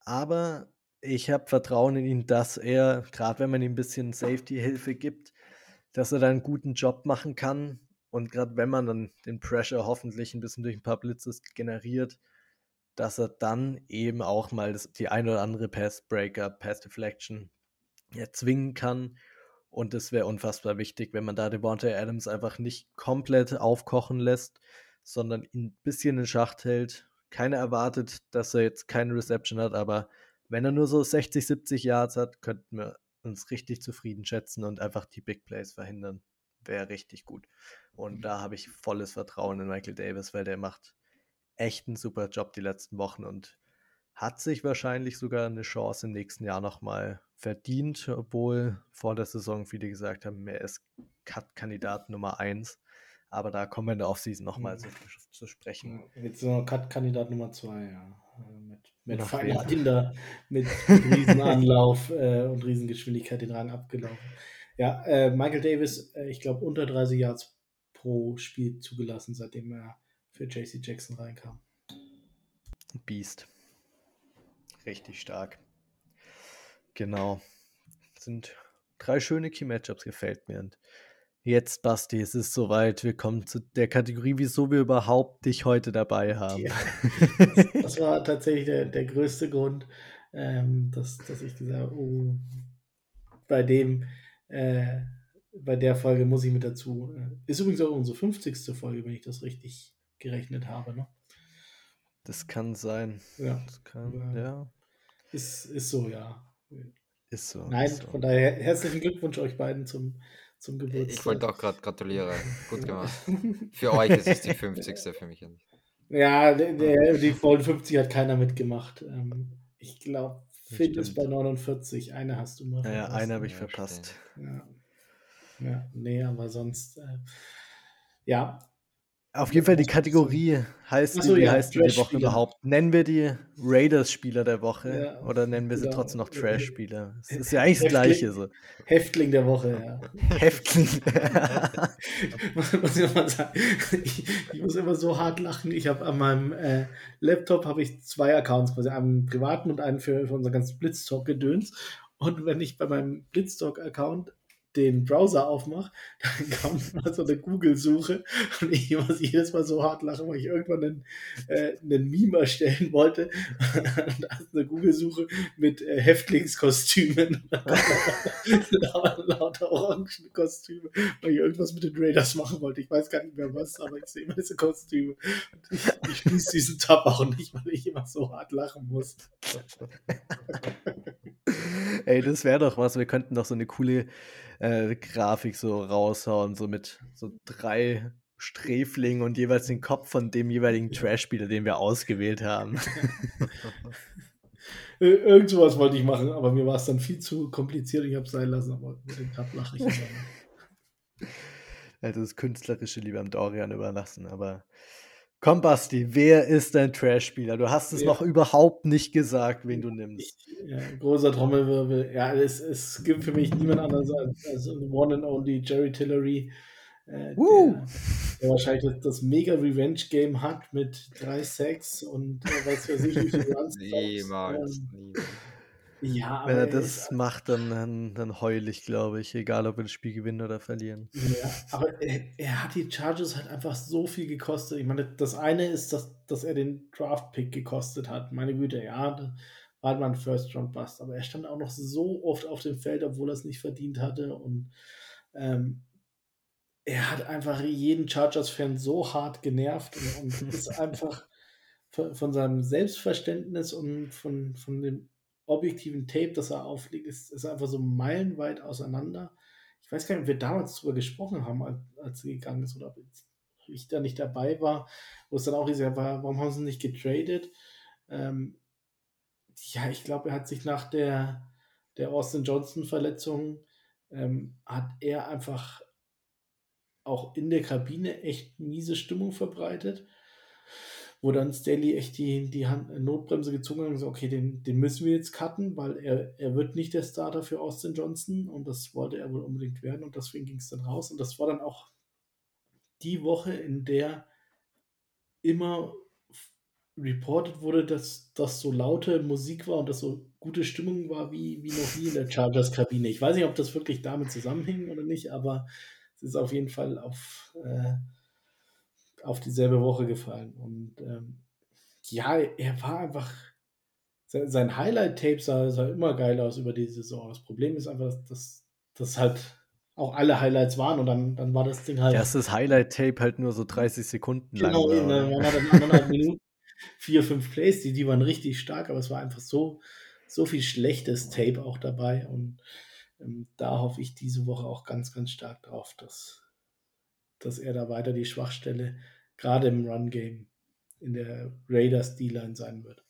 S1: Aber ich habe Vertrauen in ihn, dass er, gerade wenn man ihm ein bisschen Safety-Hilfe gibt, dass er da einen guten Job machen kann. Und gerade wenn man dann den Pressure hoffentlich ein bisschen durch ein paar Blitzes generiert, dass er dann eben auch mal das, die ein oder andere Pass-Breaker, Pass-Deflection erzwingen kann. Und das wäre unfassbar wichtig, wenn man da Devontae Adams einfach nicht komplett aufkochen lässt, sondern ihn ein bisschen in Schacht hält. Keiner erwartet, dass er jetzt keine Reception hat, aber wenn er nur so 60, 70 Yards hat, könnten wir uns richtig zufrieden schätzen und einfach die Big Plays verhindern. Wäre richtig gut. Und mhm. da habe ich volles Vertrauen in Michael Davis, weil der macht echt einen super Job die letzten Wochen und hat sich wahrscheinlich sogar eine Chance im nächsten Jahr nochmal verdient, obwohl vor der Saison viele gesagt haben, er ist Cut-Kandidat Nummer 1. Aber da kommen wir in der Offseason nochmal mhm. zu, zu sprechen.
S2: Jetzt so Cut-Kandidat Nummer 2, ja. Mit mit Fahrrad mit Riesenanlauf äh, und Riesengeschwindigkeit den Rang abgelaufen. Ja, äh, Michael Davis, äh, ich glaube, unter 30 Yards pro Spiel zugelassen, seitdem er für JC Jackson reinkam.
S1: Beast. Richtig stark. Genau. Sind drei schöne Key-Matchups, gefällt mir. Und Jetzt, Basti, es ist soweit. Wir kommen zu der Kategorie, wieso wir überhaupt dich heute dabei haben. Ja,
S2: das war tatsächlich der, der größte Grund, ähm, dass, dass ich gesagt habe, oh, bei dem, äh, bei der Folge muss ich mit dazu. Äh, ist übrigens auch unsere 50. Folge, wenn ich das richtig gerechnet habe. Ne?
S1: Das kann sein.
S2: Ja.
S1: Das kann, ja.
S2: Ist, ist so, ja.
S1: Ist so.
S2: Nein,
S1: ist so.
S2: von daher herzlichen Glückwunsch euch beiden zum zum Geburtstag.
S3: Ich wollte auch gerade gratulieren. Gut gemacht. für euch ist es die 50. für mich ja nicht.
S2: Ja, der, der, die vollen 50 hat keiner mitgemacht. Ähm, ich glaube, Finn ist bei 49. Eine hast du mal
S1: verpasst. Ja, eine habe ich ja, verpasst.
S2: Ja. ja, nee, aber sonst, äh, ja,
S1: auf jeden Fall die Kategorie heißt, so, die, wie ja, heißt die, die Woche überhaupt? Nennen wir die Raiders-Spieler der Woche ja, oder nennen wir sie genau. trotzdem noch Trash-Spieler? Das ist ja eigentlich das Gleiche. So.
S2: Häftling der Woche, ja.
S1: Häftling.
S2: muss ich, mal sagen. Ich, ich, muss immer so hart lachen. Ich habe an meinem äh, Laptop habe ich zwei Accounts, quasi einen privaten und einen für, für unser ganzes Blitztalk-Gedöns. Und wenn ich bei meinem Blitztalk-Account den Browser aufmache, dann kommt mal so eine Google-Suche und ich muss jedes Mal so hart lachen, weil ich irgendwann einen, äh, einen Meme erstellen wollte. da ist eine Google-Suche mit äh, Häftlingskostümen. lauter orangen Kostüme, weil ich irgendwas mit den Raiders machen wollte. Ich weiß gar nicht mehr was, aber ich sehe immer diese Kostüme. Und ich, ich schließe diesen Tab auch nicht, weil ich immer so hart lachen muss.
S1: Ey, das wäre doch was. Wir könnten doch so eine coole äh, Grafik so raushauen, so mit so drei Sträflingen und jeweils den Kopf von dem jeweiligen Trash-Spieler, den wir ausgewählt haben.
S2: Irgend sowas wollte ich machen, aber mir war es dann viel zu kompliziert. Ich habe es sein lassen, aber mit dem Tab lache ich immer.
S1: Also das Künstlerische lieber am Dorian überlassen, aber komm, Basti, wer ist dein Trash-Spieler? Du hast es ja. noch überhaupt nicht gesagt, wen du nimmst.
S2: Ja, großer Trommelwirbel. Ja, es, es gibt für mich niemand anderes als, als One and Only Jerry Tillery. Äh, der, der, wahrscheinlich das, das mega Revenge-Game hat mit drei Sex und äh, weiß was ich, wie viele Runs.
S3: Niemals, ähm, niemals.
S1: Ja, Wenn er das macht, dann, dann, dann heul ich, glaube ich, egal ob wir das Spiel gewinnen oder verlieren.
S2: Ja, aber er, er, hat die Charges halt einfach so viel gekostet. Ich meine, das eine ist, dass, dass er den Draft-Pick gekostet hat. Meine Güte, ja, war halt mal ein First-Round-Bust. Aber er stand auch noch so oft auf dem Feld, obwohl er es nicht verdient hatte. Und ähm, er hat einfach jeden Chargers-Fan so hart genervt und, und ist einfach von, von, seinem Selbstverständnis und von, von dem objektiven Tape, das er auflegt, ist, ist einfach so meilenweit auseinander. Ich weiß gar nicht, ob wir damals darüber gesprochen haben, als, als er gegangen ist oder ob ich da nicht dabei war, wo es dann auch ist, war, warum haben sie nicht getradet? Ähm, ja, ich glaube, er hat sich nach der, der Austin Johnson-Verletzung, ähm, hat er einfach auch in der Kabine echt miese Stimmung verbreitet wo dann Staley echt die, die Hand, äh, Notbremse gezogen hat und gesagt, okay, den, den müssen wir jetzt cutten, weil er, er wird nicht der Starter für Austin Johnson und das wollte er wohl unbedingt werden und deswegen ging es dann raus und das war dann auch die Woche, in der immer reported wurde, dass das so laute Musik war und dass so gute Stimmung war wie, wie noch nie in der Chargers-Kabine. Ich weiß nicht, ob das wirklich damit zusammenhing oder nicht, aber es ist auf jeden Fall auf äh, auf dieselbe Woche gefallen. Und ähm, ja, er war einfach. Sein Highlight-Tape sah, sah, immer geil aus über die Saison. Das Problem ist einfach, dass das halt auch alle Highlights waren und dann, dann war das Ding halt.
S1: Erstes Highlight-Tape halt nur so 30 Sekunden
S2: genau, lang. Genau, dann waren dann anderthalb Minuten, vier, fünf Plays, die, die waren richtig stark, aber es war einfach so, so viel schlechtes Tape auch dabei und ähm, da hoffe ich diese Woche auch ganz, ganz stark drauf, dass, dass er da weiter die Schwachstelle gerade im Run-Game in der Raiders D-Line sein wird.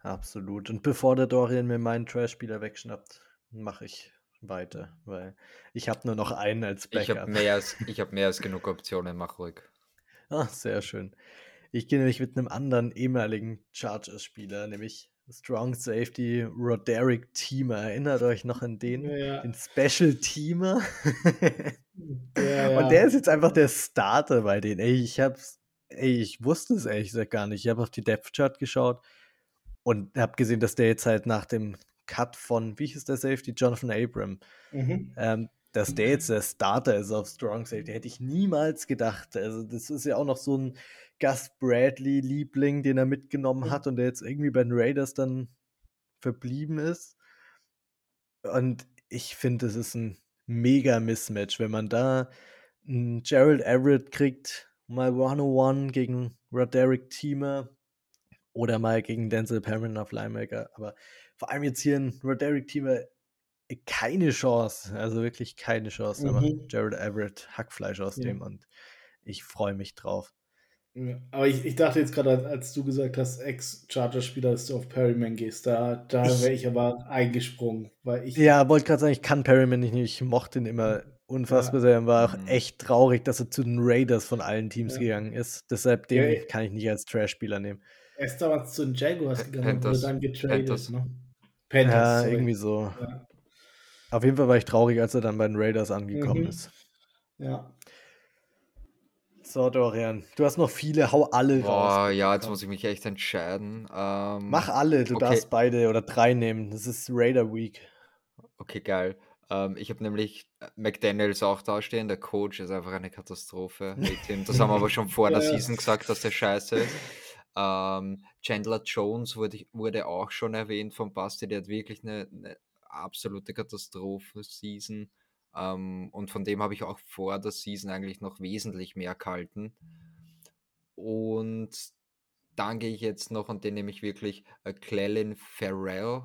S1: Absolut. Und bevor der Dorian mir meinen Trash-Spieler wegschnappt, mache ich weiter, weil ich habe nur noch einen als
S3: Backup. Ich habe mehr, als, hab mehr als genug Optionen, mach ruhig.
S1: Ah, sehr schön. Ich gehe nämlich mit einem anderen ehemaligen Chargers-Spieler, nämlich Strong Safety Roderick Teamer. Erinnert euch noch an den? Ja. Den Special Teamer? ja, ja. Und der ist jetzt einfach der Starter bei denen. Ey, ich hab's, ey, ich wusste es ehrlich gesagt gar nicht. Ich habe auf die Depth Chart geschaut und habe gesehen, dass der jetzt halt nach dem Cut von, wie hieß der Safety? Jonathan Abram. Mhm. Ähm, dass der jetzt der Starter ist auf Strong Safety, hätte ich niemals gedacht. Also, das ist ja auch noch so ein Gus Bradley-Liebling, den er mitgenommen hat und der jetzt irgendwie bei den Raiders dann verblieben ist. Und ich finde, es ist ein mega Mismatch, wenn man da einen Gerald Everett kriegt, mal 101 gegen Roderick Teamer oder mal gegen Denzel Perrin auf Linebacker. Aber vor allem jetzt hier ein Roderick Teamer äh, keine Chance, also wirklich keine Chance. Mhm. Aber Jared Everett Hackfleisch aus ja. dem und ich freue mich drauf.
S2: Ja, aber ich, ich dachte jetzt gerade, als du gesagt hast, Ex-Charger-Spieler, dass du auf Perryman gehst, da, da wäre ich aber eingesprungen. Weil ich
S1: ja, wollte gerade sagen, ich kann Perryman nicht, ich mochte ihn immer unfassbar ja. sehr und war auch mhm. echt traurig, dass er zu den Raiders von allen Teams ja. gegangen ist. Deshalb den ja, kann ich nicht als Trash-Spieler nehmen.
S2: Er ist damals zu den Jaguars gegangen und wurde dann getradet. Panthers. Ne?
S1: Panthers, ja, sorry. irgendwie so. Auf jeden Fall war ich traurig, als er dann bei den Raiders angekommen mhm. ist.
S2: Ja.
S1: So, Dorian, du hast noch viele, hau alle
S3: Boah, raus. ja, jetzt muss ich mich echt entscheiden. Ähm,
S1: Mach alle, du okay. darfst beide oder drei nehmen. Das ist Raider Week.
S3: Okay, geil. Ähm, ich habe nämlich äh, McDaniels auch dastehen. Der Coach ist einfach eine Katastrophe. das haben wir aber schon vor der Season gesagt, dass der scheiße ist. Ähm, Chandler Jones wurde, wurde auch schon erwähnt von Basti. Der hat wirklich eine, eine absolute Katastrophe-Season. Ähm, und von dem habe ich auch vor der Season eigentlich noch wesentlich mehr gehalten. Und dann gehe ich jetzt noch, und den nehme ich wirklich, äh, Clelin Farrell.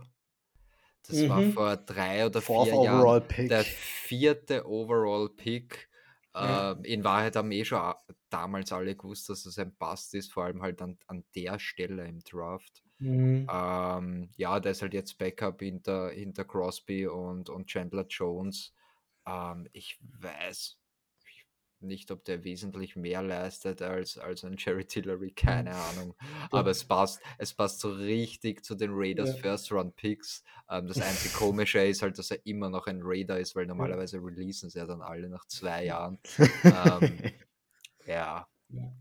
S3: Das war
S2: Mhm.
S3: vor drei oder
S1: Fourth
S3: vier
S1: overall
S3: Jahren
S1: pick.
S3: der vierte Overall-Pick.
S2: Ja.
S3: Ähm, in Wahrheit haben eh schon damals alle gewusst, dass es ein Bast ist, vor allem halt an, an der Stelle im Draft.
S2: Mhm.
S3: Ähm, ja, der ist halt jetzt Backup hinter, hinter Crosby und, und Chandler Jones. Ähm, ich weiß nicht, ob der wesentlich mehr leistet als, als ein Jerry Tillery, keine Ahnung. Aber es passt, es passt so richtig zu den Raiders
S2: Ja.
S3: First Round Picks. Ähm, das einzige Komische ist halt, dass er immer noch ein Raider ist, weil normalerweise releasen sie ja dann alle nach zwei Jahren. Ähm, ja.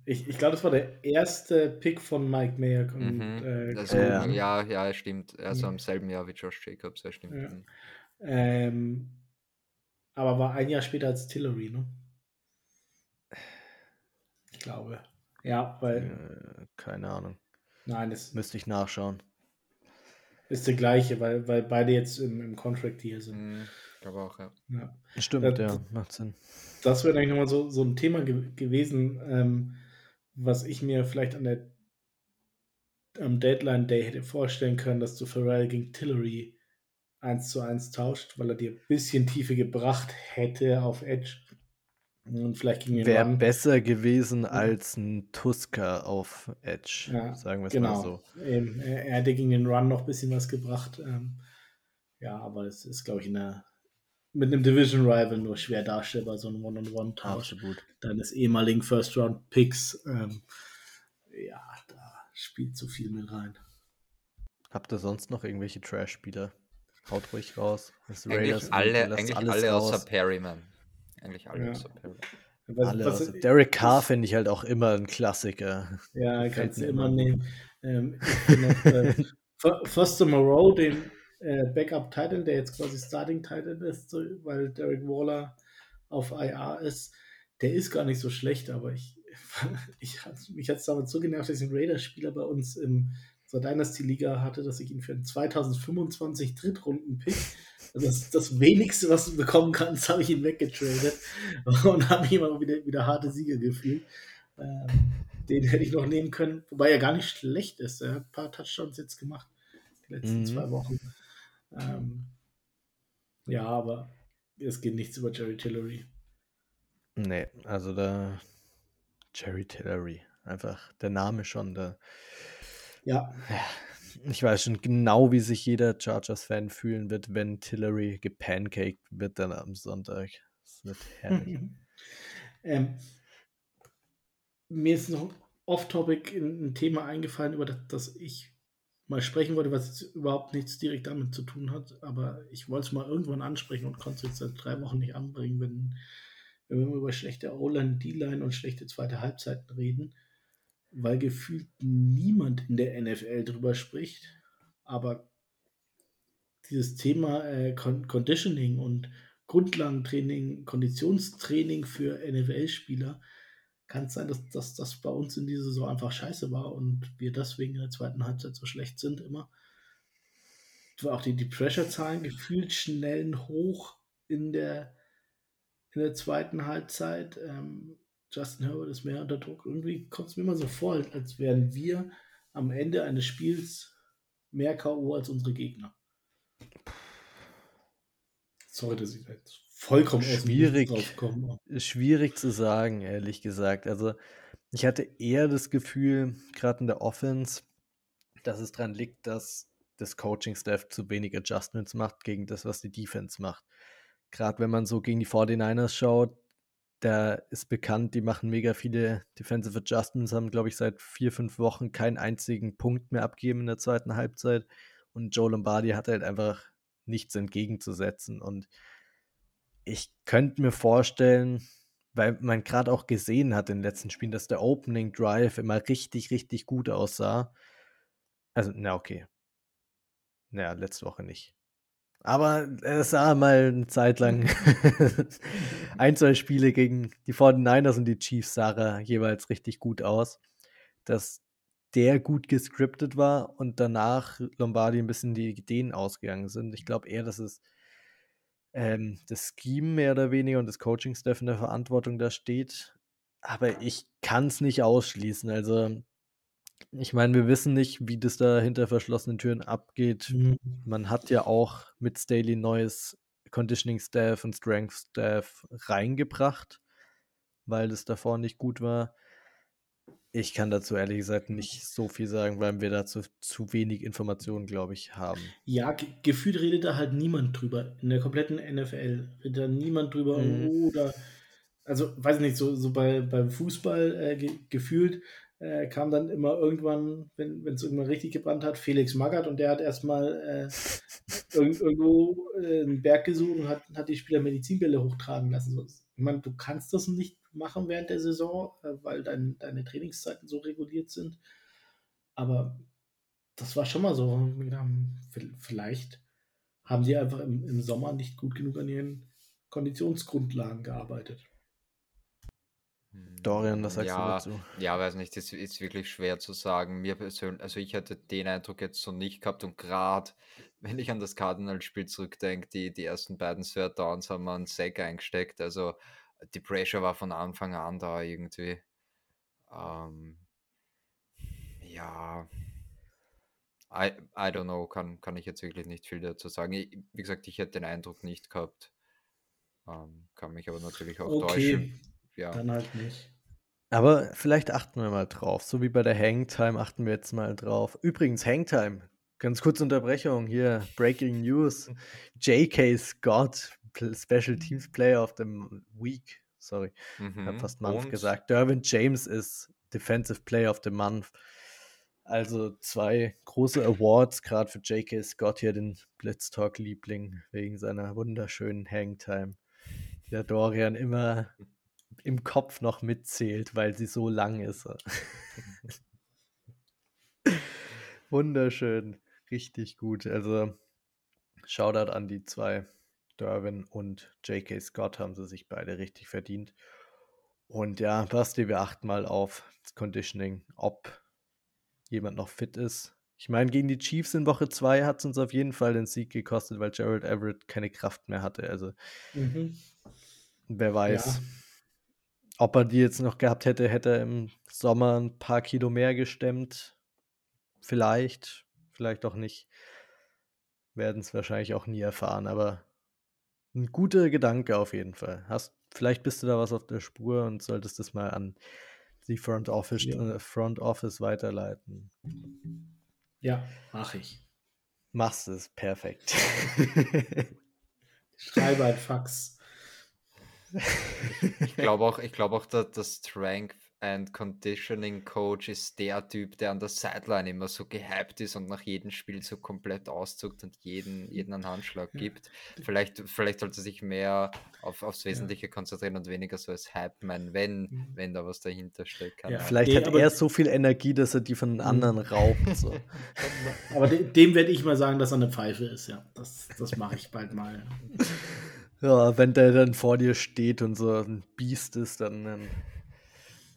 S2: Ich, ich glaube, das war der erste Pick von Mike Mayer. Und,
S3: mhm.
S2: äh,
S3: das,
S1: Ja.
S3: ja. ja, stimmt. Also
S2: Ja.
S3: im selben Jahr wie Josh Jacobs, ja, stimmt.
S2: Ja.
S3: Mhm.
S2: ähm, aber war ein Jahr später als Tillery, ne? Ich glaube. Ja, weil,
S1: Äh, keine Ahnung.
S2: nein, es
S1: Müsste ich nachschauen.
S2: ist der gleiche, weil, weil beide jetzt im, im Contract hier sind.
S3: Mhm. Ich glaube auch, ja.
S2: Ja.
S1: Stimmt,
S2: Äh,
S1: ja, macht Sinn.
S2: das wäre eigentlich nochmal so, so ein Thema ge gewesen, ähm, was ich mir vielleicht an der am Deadline Day hätte vorstellen können, dass du Pharrell gegen Tillery 1 zu 1 tauscht, weil er dir ein bisschen Tiefe gebracht hätte auf Edge. Und vielleicht den
S1: Wäre besser gewesen als ein Tusker auf Edge,
S2: Ja,
S1: sagen wir es
S2: Genau.
S1: mal so.
S2: Eben, er, hätte gegen den Run noch ein bisschen was gebracht. Ähm, ja, aber es ist, glaube ich, der, mit einem Division Rival nur schwer darstellbar, so ein One-on-One-Tausch. Deines ehemaligen First-Round-Picks. Ähm, ja, da spielt zu viel mit rein.
S1: Habt ihr sonst noch irgendwelche Trash-Spieler? Haut ruhig raus. Das
S3: Eigentlich alle, eigentlich
S1: alles
S3: alle
S1: raus.
S3: außer Perryman. Eigentlich alle
S2: Ja.
S3: außer Perryman.
S2: Was,
S1: Alle
S2: was,
S1: außer Derek Carr finde ich halt auch immer ein Klassiker.
S2: ja, kannst du immer
S1: immer.
S2: nehmen. Ähm, ich bin noch, äh, Fo- Foster Moreau, den äh, Backup Titan, der jetzt quasi Starting Titan ist, so, weil Derek Waller auf IR ist, der ist gar nicht so schlecht, aber ich, ich hat, mich hat es damals so genervt, dass ich einen Raiders-Spieler bei uns im zur Dynasty-Liga hatte, dass ich ihn für einen 2025 Drittrunden-Pick, also das, das wenigste, was du bekommen kannst, habe ich ihn weggetradet und habe mich immer wieder, wieder harte Sieger gefühlt. Ähm, den hätte ich noch nehmen können, wobei er gar nicht schlecht ist. Er hat ein paar Touchdowns jetzt gemacht, die letzten
S1: Mhm.
S2: zwei Wochen. Ähm, ja, aber es geht nichts über Jerry Tillery.
S1: Nee, also da Jerry Tillery. Einfach der Name schon. Da,
S2: Ja,
S1: ich weiß schon genau, wie sich jeder Chargers-Fan fühlen wird, wenn Tillery gepancaked wird dann am Sonntag. Das wird herrlich.
S2: ähm, mir ist noch off-topic ein, Thema eingefallen, über das, das ich mal sprechen wollte, was überhaupt nichts direkt damit zu tun hat, aber ich wollte es mal irgendwann ansprechen und konnte es jetzt seit drei Wochen nicht anbringen, wenn, wenn wir über schlechte O-Line, D-Line und schlechte zweite Halbzeiten reden, weil gefühlt niemand in der NFL drüber spricht, aber dieses Thema äh, Con Conditioning und Grundlagentraining, Konditionstraining für NFL-Spieler, kann es sein, dass, das bei uns in dieser Saison einfach scheiße war und wir deswegen in der zweiten Halbzeit so schlecht sind immer. War auch die, die Pressure-Zahlen gefühlt schnellen hoch in der, in der zweiten Halbzeit. Ähm, Justin Herbert ist mehr unter Druck. Irgendwie kommt es mir immer so vor, als wären wir am Ende eines Spiels mehr K.O. als unsere Gegner. Sorry, dass ich jetzt vollkommen
S1: Schwierig. Schwierig zu sagen, ehrlich gesagt. Also, ich hatte eher das Gefühl, gerade in der Offense, dass es daran liegt, dass das Coaching-Staff zu wenig Adjustments macht gegen das, was die Defense macht. Gerade wenn man so gegen die 49ers schaut, da ist bekannt, die machen mega viele Defensive Adjustments, haben, glaube ich, seit vier, fünf Wochen keinen einzigen Punkt mehr abgeben in der zweiten Halbzeit. Und Joe Lombardi hat halt einfach nichts entgegenzusetzen. Und ich könnte mir vorstellen, weil man gerade auch gesehen hat in den letzten Spielen, dass der Opening Drive immer richtig, richtig gut aussah. Also, na, okay. Naja, letzte Woche nicht. Aber es sah mal eine Zeit lang ein, zwei Spiele gegen die 49ers und die Chiefs sah jeweils richtig gut aus. Dass der gut gescriptet war und danach Lombardi ein bisschen die Ideen ausgegangen sind. Ich glaube eher, dass es ähm, das Scheme mehr oder weniger und das Coaching-Staff in der Verantwortung da steht. Aber ich kann es nicht ausschließen. Also ich meine, wir wissen nicht, wie das da hinter verschlossenen Türen abgeht.
S2: Mhm.
S1: Man hat ja auch mit Staley neues Conditioning Staff und Strength Staff reingebracht, weil das davor nicht gut war. Ich kann dazu ehrlich gesagt nicht so viel sagen, weil wir dazu zu wenig Informationen, glaube ich, haben.
S2: Ja, ge gefühlt redet da halt niemand drüber. In der kompletten NFL redet da niemand drüber.
S1: Mhm.
S2: Oder, also, weiß ich nicht, so, so bei, beim Fußball äh, ge gefühlt äh, kam dann immer irgendwann, wenn es irgendwann richtig gebrannt hat, Felix Magath und der hat erstmal äh, irg irgendwo äh, einen Berg gesucht und hat, hat die Spieler Medizinbälle hochtragen lassen. So, ich meine, du kannst das nicht machen während der Saison, äh, weil dein, deine Trainingszeiten so reguliert sind. Aber das war schon mal so. Vielleicht haben sie einfach im, im Sommer nicht gut genug an ihren Konditionsgrundlagen gearbeitet.
S1: Dorian, was sagst
S3: Ja,
S1: du dazu?
S3: ja, weiß nicht, das ist wirklich schwer zu sagen. Mir persönlich, also ich hatte den Eindruck jetzt so nicht gehabt und gerade wenn ich an das Cardinals-Spiel zurückdenke, die, die ersten beiden Third Downs haben wir einen Sack eingesteckt. Also die Pressure war von Anfang an da irgendwie. Ähm, ja, I, I don't know, kann, kann ich jetzt wirklich nicht viel dazu sagen. Ich, wie gesagt, ich hätte den Eindruck nicht gehabt. Ähm, kann mich aber natürlich auch
S2: Okay,
S3: täuschen. Ja.
S2: dann halt nicht.
S1: Aber vielleicht achten wir mal drauf. So wie bei der Hangtime achten wir jetzt mal drauf. Übrigens, Hangtime. Ganz kurze Unterbrechung hier. Breaking News. J.K. Scott, Special Teams Player of the Week. Sorry, ich habe
S3: Mhm.
S1: fast Month
S3: Und
S1: gesagt. Derwin James ist Defensive Player of the Month. Also zwei große Awards, gerade für J.K. Scott hier, den Blitztalk-Liebling, wegen seiner wunderschönen Hangtime. die Der Dorian immer im Kopf noch mitzählt, weil sie so lang ist. Wunderschön, richtig gut. Also Shoutout an die zwei, Derwin und J.K. Scott, haben sie sich beide richtig verdient. Und ja, Basti, wir achten mal auf das Conditioning, ob jemand noch fit ist. Ich meine, gegen die Chiefs in Woche 2 hat es uns auf jeden Fall den Sieg gekostet, weil Gerald Everett keine Kraft mehr hatte. Also
S2: Mhm.
S1: wer weiß,
S2: Ja.
S1: Ob er die jetzt noch gehabt hätte, hätte er im Sommer ein paar Kilo mehr gestemmt. Vielleicht, vielleicht auch nicht. Werden es wahrscheinlich auch nie erfahren, aber ein guter Gedanke auf jeden Fall. Hast, vielleicht bist du da was auf der Spur und solltest das mal an die Front Office,
S2: Ja.
S1: äh, Front Office weiterleiten.
S2: Ja, mach ich.
S1: Machst es perfekt.
S2: Schreibe ein Fax.
S3: Ich glaube auch, ich glaube auch, dass der Strength and Conditioning Coach ist der Typ, der an der Sideline immer so gehypt ist und nach jedem Spiel so komplett auszuckt und jeden, jeden einen Handschlag
S2: Ja.
S3: gibt. Vielleicht, vielleicht sollte er sich mehr auf, aufs Wesentliche konzentrieren und weniger so als Hype-Man, wenn,
S2: Mhm.
S3: wenn da was dahinter steckt.
S2: Ja.
S1: Vielleicht
S2: Nee,
S1: hat er so viel Energie, dass er die von den anderen raubt. So.
S2: Aber de dem werde ich mal sagen, dass er eine Pfeife ist, ja. Das, das mache ich bald mal.
S1: Ja, wenn der dann vor dir steht und so ein Biest ist, dann, dann,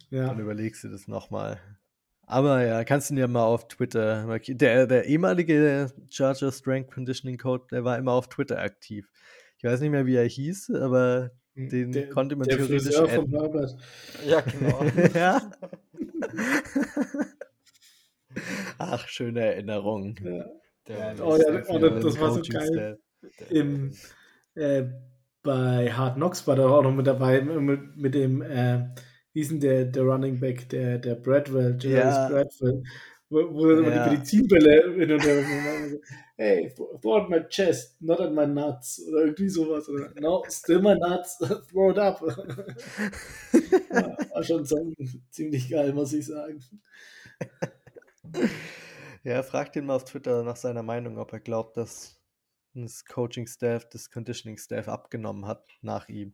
S2: Ja.
S1: dann überlegst du das nochmal. Aber ja, kannst du ihn ja mal auf Twitter markieren. Der, der ehemalige Charger Strength Conditioning Code, der war immer auf Twitter aktiv. Ich weiß nicht mehr, wie er hieß, aber den
S2: der,
S1: konnte man
S2: der
S1: theoretisch
S2: Friseur von
S1: adden.
S2: Herbert.
S3: Ja, genau.
S1: ja. Ach, schöne Erinnerung.
S2: Ja.
S3: Der,
S2: Oh ja, oh, das, das war so geil. Im, äh, bei Hard Knocks war der auch noch mit dabei, mit, mit dem, äh, wie ist denn der, der Running Back, der, der Bradwell, Jarvis
S1: Ja.
S2: Bradwell, wo, wo er immer
S1: Ja.
S2: die Medizinbälle hin und her so, hey, throw at my chest, not at my nuts, oder irgendwie sowas. Oder, no, still my nuts, throw it up. ja, war schon so ziemlich geil, muss ich sagen.
S1: Ja, fragt ihn mal auf Twitter nach seiner Meinung, ob er glaubt, dass das Coaching-Staff, das Conditioning-Staff abgenommen hat nach ihm.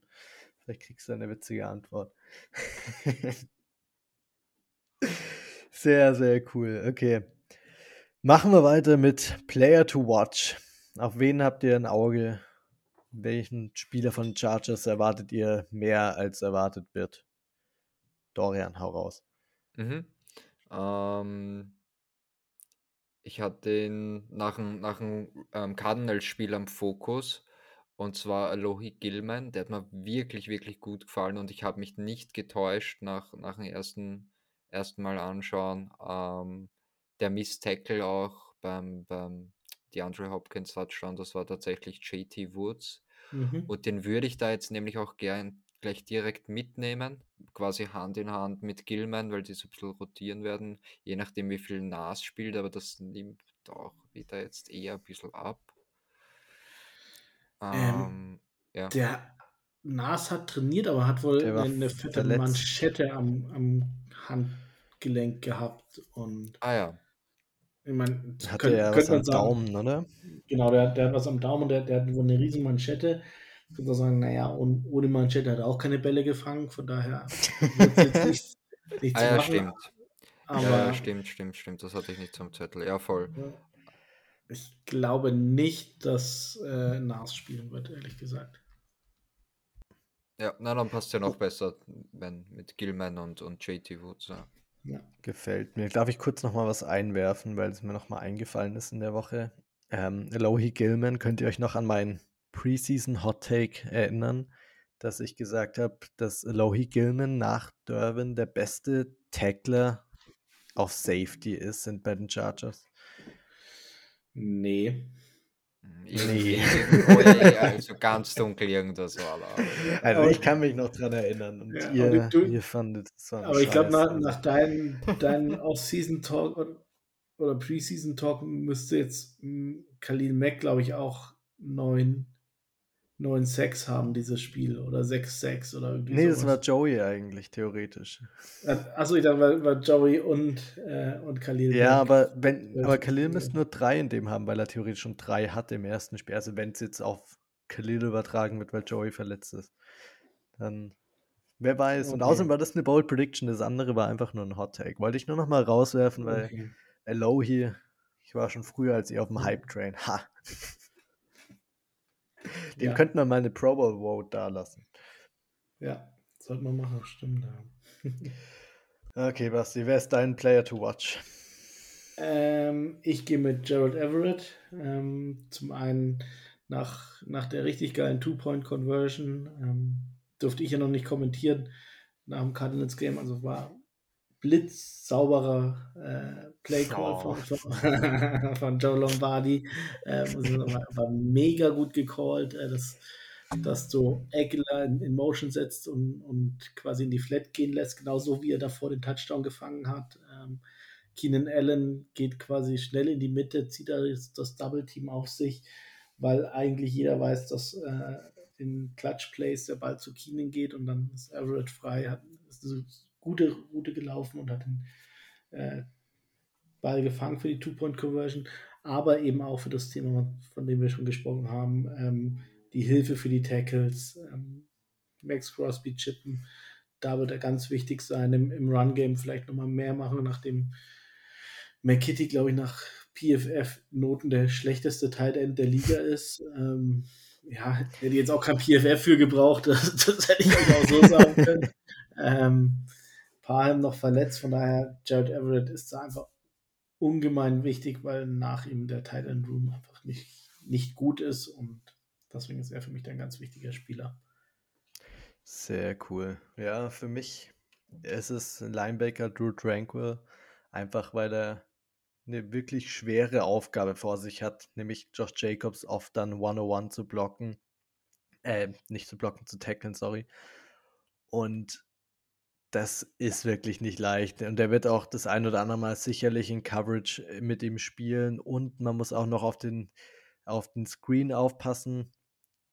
S1: Vielleicht kriegst du eine witzige Antwort. sehr, sehr cool. Okay. Machen wir weiter mit Player to Watch. Auf wen habt ihr ein Auge? Welchen Spieler von Chargers erwartet ihr mehr als erwartet wird? Dorian, hau raus.
S3: Mhm. Ähm, ich hatte ihn nach dem, nach dem ähm, Cardinals-Spiel am Fokus und zwar Alohi Gilman. Der hat mir wirklich, wirklich gut gefallen und ich habe mich nicht getäuscht nach, nach dem ersten erstmal anschauen. Ähm, der Miss Tackle auch beim, beim DeAndre Hopkins Touchdown, das war tatsächlich JT Woods.
S2: Mhm.
S3: Und den würde ich da jetzt nämlich auch gern gleich direkt mitnehmen, quasi Hand in Hand mit Gilman, weil die so ein bisschen rotieren werden, je nachdem wie viel Nas spielt, aber das nimmt auch wieder jetzt eher ein bisschen ab.
S2: Ähm,
S3: Ähm, ja.
S2: Der Nas hat trainiert, aber hat wohl eine fette
S1: verletzt.
S2: Manschette am, am Handgelenk gehabt. Und
S3: Ah ja.
S2: ich meine,
S1: Hatte
S2: könnt-
S1: er
S2: könnte
S1: was
S2: man
S1: am
S2: sagen,
S1: Daumen, oder?
S2: Genau, der, der hat was am Daumen, der, der hat wohl eine riesen Manschette. Ich würde sagen, naja, und ohne Manschette hat er auch keine Bälle gefangen, von daher wird jetzt nichts, nichts
S3: Ah ja,
S2: machen.
S3: stimmt.
S2: Aber
S3: ja, stimmt, stimmt, stimmt. Das hatte ich nicht zum Zettel. Ja, voll.
S2: ich glaube nicht, dass äh, Nas spielen wird, ehrlich gesagt.
S3: Ja, na dann passt ja noch besser, wenn mit Gilman und, und JT Woods. Ja.
S2: Ja.
S1: Gefällt mir. Darf ich kurz noch mal was einwerfen, weil es mir noch mal eingefallen ist in der Woche? Ähm, Elohi Gilman, könnt ihr euch noch an meinen Preseason Hot Take erinnern, dass ich gesagt habe, dass Elohi Gilman nach Derwin der beste Tackler auf Safety ist sind bei den Chargers?
S2: Nee.
S3: Irgendwie, oh, ja, ja, also ganz dunkel irgendwas war da.
S1: Also ich kann mich noch dran erinnern und
S2: Ja,
S1: ihr,
S2: aber du-
S1: ihr fandet es ein
S2: Aber ich glaube, nach, nach deinem dein Off-Season-Talk oder, oder Preseason-Talk müsste jetzt mh, Khalil Mack, glaube ich, auch 9, 9 Sacks haben, dieses Spiel. Oder 6 Sacks oder irgendwie
S1: Nee, das war
S2: sowas.
S1: Joey eigentlich, theoretisch.
S2: Achso, ich dachte, war, war Joey und, äh, und Khalil
S1: Ja, aber wenn,
S2: Ja,
S1: aber Khalil müsste nur drei in dem haben, weil er theoretisch schon drei hatte im ersten Spiel. Also wenn es jetzt auf Khalil übertragen wird, weil Joey verletzt ist, dann wer weiß. Und
S2: Okay.
S1: außerdem war das eine Bold Prediction, das andere war einfach nur ein Hot Take. Wollte ich nur noch mal rauswerfen, weil
S2: Okay.
S1: Elohi, ich war schon früher als ihr auf dem Hype Train. Ha! Dem
S2: Ja.
S1: könnte man mal eine Pro Bowl Vote da lassen.
S2: Ja, sollte man machen, stimmt. Ja.
S1: Okay, Basti, wer ist dein Player to watch?
S2: Ähm, ich gehe mit Gerald Everett. Ähm, zum einen nach, nach der richtig geilen Two-Point-Conversion ähm, durfte ich ja noch nicht kommentieren nach dem Cardinals Game. Also war blitzsauberer äh, Play-Call
S1: Oh.
S2: von, von, von Joe Lombardi. Ähm, war, war mega gut gecallt, äh, dass, dass du Aguilar in, in Motion setzt und, und quasi in die Flat gehen lässt, genauso wie er davor den Touchdown gefangen hat. Ähm, Keenan Allen geht quasi schnell in die Mitte, zieht da das, das Double Team auf sich, weil eigentlich jeder weiß, dass äh, in Clutch Plays der Ball zu Keenan geht und dann ist Everett frei, hat ist eine gute Route gelaufen und hat den äh, Ball gefangen für die Two-Point-Conversion, aber eben auch für das Thema, von dem wir schon gesprochen haben, ähm, die Hilfe für die Tackles, ähm, Max Crosby chippen, da wird er ganz wichtig sein, im, im Run-Game vielleicht nochmal mehr machen, nachdem McKitty, glaube ich, nach PFF-Noten der schlechteste Tight End der Liga ist. Ähm, ja, hätte jetzt auch kein PFF für gebraucht, das, das hätte ich auch so sagen können. Ähm, Parham noch verletzt, von daher Jared Everett ist da einfach ungemein wichtig, weil nach ihm der Tight End Room einfach nicht, nicht gut ist und deswegen ist er für mich ein ganz wichtiger Spieler.
S1: Sehr cool. Ja, für mich ist es Linebacker Drew Tranquil, einfach weil er eine wirklich schwere Aufgabe vor sich hat, nämlich Josh Jacobs oft dann 101 zu blocken. Äh, nicht zu blocken, zu tackeln, sorry. Und das ist wirklich nicht leicht. Und er wird auch das ein oder andere Mal sicherlich in Coverage äh, mit ihm spielen. Und man muss auch noch auf den, auf den Screen aufpassen.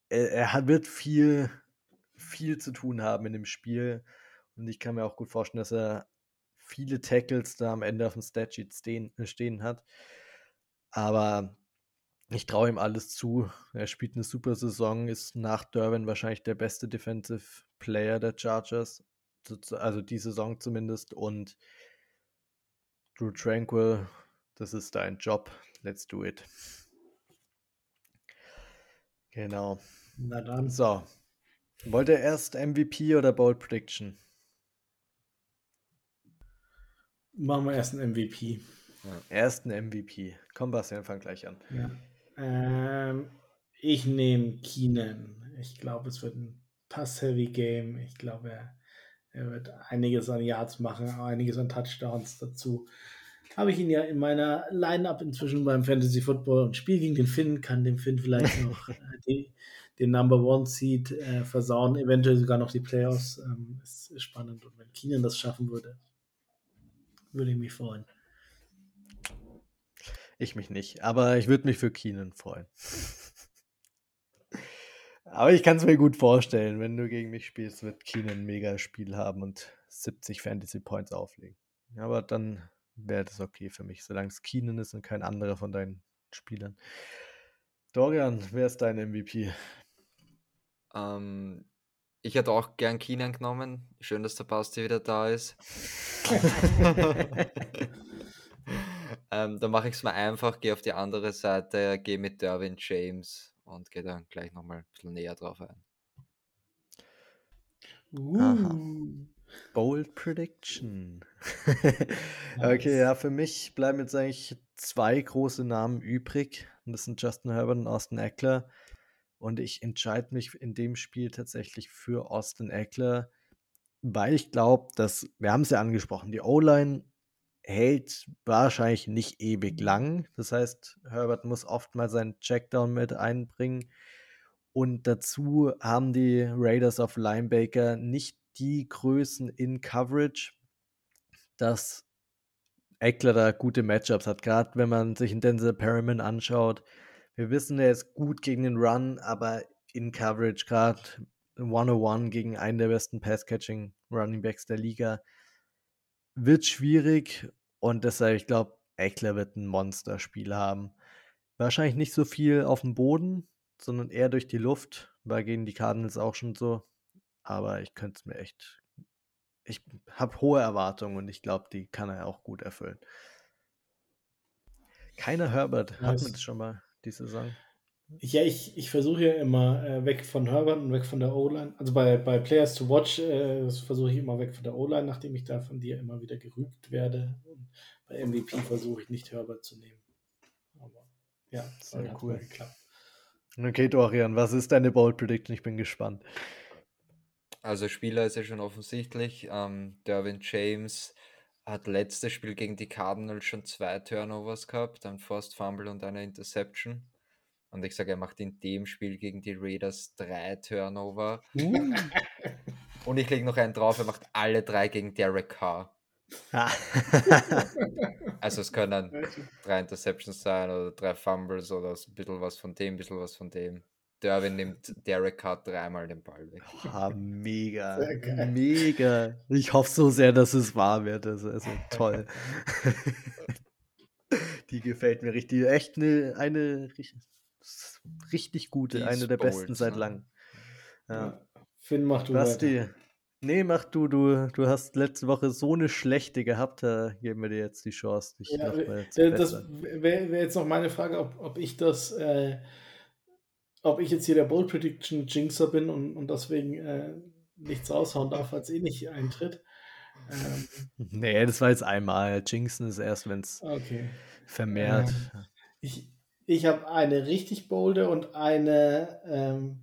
S1: Er, er wird viel, viel zu tun haben in dem Spiel. Und ich kann mir auch gut vorstellen, dass er viele Tackles da am Ende auf dem Statsheet stehen, äh, stehen hat. Aber ich traue ihm alles zu. Er spielt eine super Saison, ist nach Durbin wahrscheinlich der beste Defensive Player der Chargers. Also die Saison zumindest. Und Drew Tranquil, das ist dein Job. Let's do it. Genau.
S2: Na dann.
S1: So. Wollt ihr erst MVP oder Bold Prediction?
S2: Machen wir erst einen MVP.
S1: Ersten MVP. Komm, Bastian, fang gleich an.
S2: Ja. Ähm, ich nehme Keenan. Ich glaube, es wird ein Pass-Heavy-Game. Ich glaube, er, Er wird einiges an Yards machen, einiges an Touchdowns dazu. Habe ich ihn ja in meiner Line-Up inzwischen beim Fantasy Football und Spiel gegen den Finn, kann dem Finn vielleicht noch äh, die, den Number One Seed äh, versauen, eventuell sogar noch die Playoffs. Ähm, ist, ist spannend und wenn Keenan das schaffen würde, würde ich mich freuen.
S1: Ich mich nicht, aber ich würde mich für Keenan freuen. aber ich kann es mir gut vorstellen, wenn du gegen mich spielst, wird Keenan ein mega Spiel haben und 70 Fantasy Points auflegen. Aber dann wäre das okay für mich, solange es Keenan ist und kein anderer von deinen Spielern. Dorian, wer ist dein MVP?
S3: Ähm, ich hätte auch gern Keenan genommen. Schön, dass der Basti wieder da ist. ähm, dann mache ich es mal einfach, gehe auf die andere Seite, gehe mit Derwin James und gehe dann gleich nochmal ein bisschen näher drauf ein.
S1: Uh. Bold Prediction. okay, ja, für mich bleiben jetzt eigentlich zwei große Namen übrig. Und das sind Justin Herbert und Austin Eckler. Und ich entscheide mich in dem Spiel tatsächlich für Austin Eckler, weil ich glaube, dass, wir haben es ja angesprochen, die O-Line hält wahrscheinlich nicht ewig lang. Das heißt, Herbert muss oft mal seinen Checkdown mit einbringen. Und dazu haben die Raiders of Linebacker nicht die Größen in Coverage, dass Eckler da gute Matchups hat. Gerade wenn man sich in Denzel Perriman anschaut. Wir wissen, er ist gut gegen den Run, aber in Coverage, gerade 101 gegen einen der besten Pass-Catching Running Backs der Liga, wird schwierig. Und deshalb, ich glaube, Eckler wird ein Monsterspiel haben. Wahrscheinlich nicht so viel auf dem Boden, sondern eher durch die Luft. War gegen die Cardinals auch schon so. Aber ich könnte es mir echt. Ich habe hohe Erwartungen und ich glaube, die kann er auch gut erfüllen. Keiner Herbert hat mir das schon mal die Saison.
S2: Ja, ich, ich versuche ja immer äh, weg von Herbert und weg von der O-Line. Also bei, bei Players to Watch äh, versuche ich immer weg von der O-Line, nachdem ich da von dir immer wieder gerügt werde. Und bei MVP versuche ich nicht Herbert zu nehmen. Aber ja,
S1: sehr cool. Geklappt. Okay, Dorian, was ist deine Bold Prediction? Ich bin gespannt.
S3: Also Spieler ist ja schon offensichtlich. Ähm, Derwin James hat letztes Spiel gegen die Cardinals schon zwei Turnovers gehabt, ein Forced Fumble und eine Interception. Und ich sage, er macht in dem Spiel gegen die Raiders drei Turnover. Uh. und ich lege noch einen drauf, er macht alle drei gegen Derek Carr. also es können drei Interceptions sein oder drei Fumbles oder ein bisschen was von dem, ein bisschen was von dem. Derwin nimmt Derek Carr dreimal den Ball weg.
S1: Oh, mega, mega. Ich hoffe so sehr, dass es wahr wird. Das ist also toll. Die gefällt mir richtig. Echt eine, eine richtig gute, eine der bold, besten seit ne? langem. Ja.
S2: Finn, mach du
S1: Basti, Nee, mach du, du. Du hast letzte Woche so eine schlechte gehabt, da geben wir dir jetzt die Chance, dich ja,
S2: zu Das wäre wär jetzt noch meine Frage, ob, ob ich das äh, ob ich jetzt hier der Bold Prediction Jinxer bin und, und deswegen äh, nichts raushauen darf, als eh nicht eintritt.
S1: Ähm, nee, das war jetzt einmal. Jinxen ist erst, wenn es okay. vermehrt.
S2: Ähm, ich ich habe eine richtig bolde und eine ähm,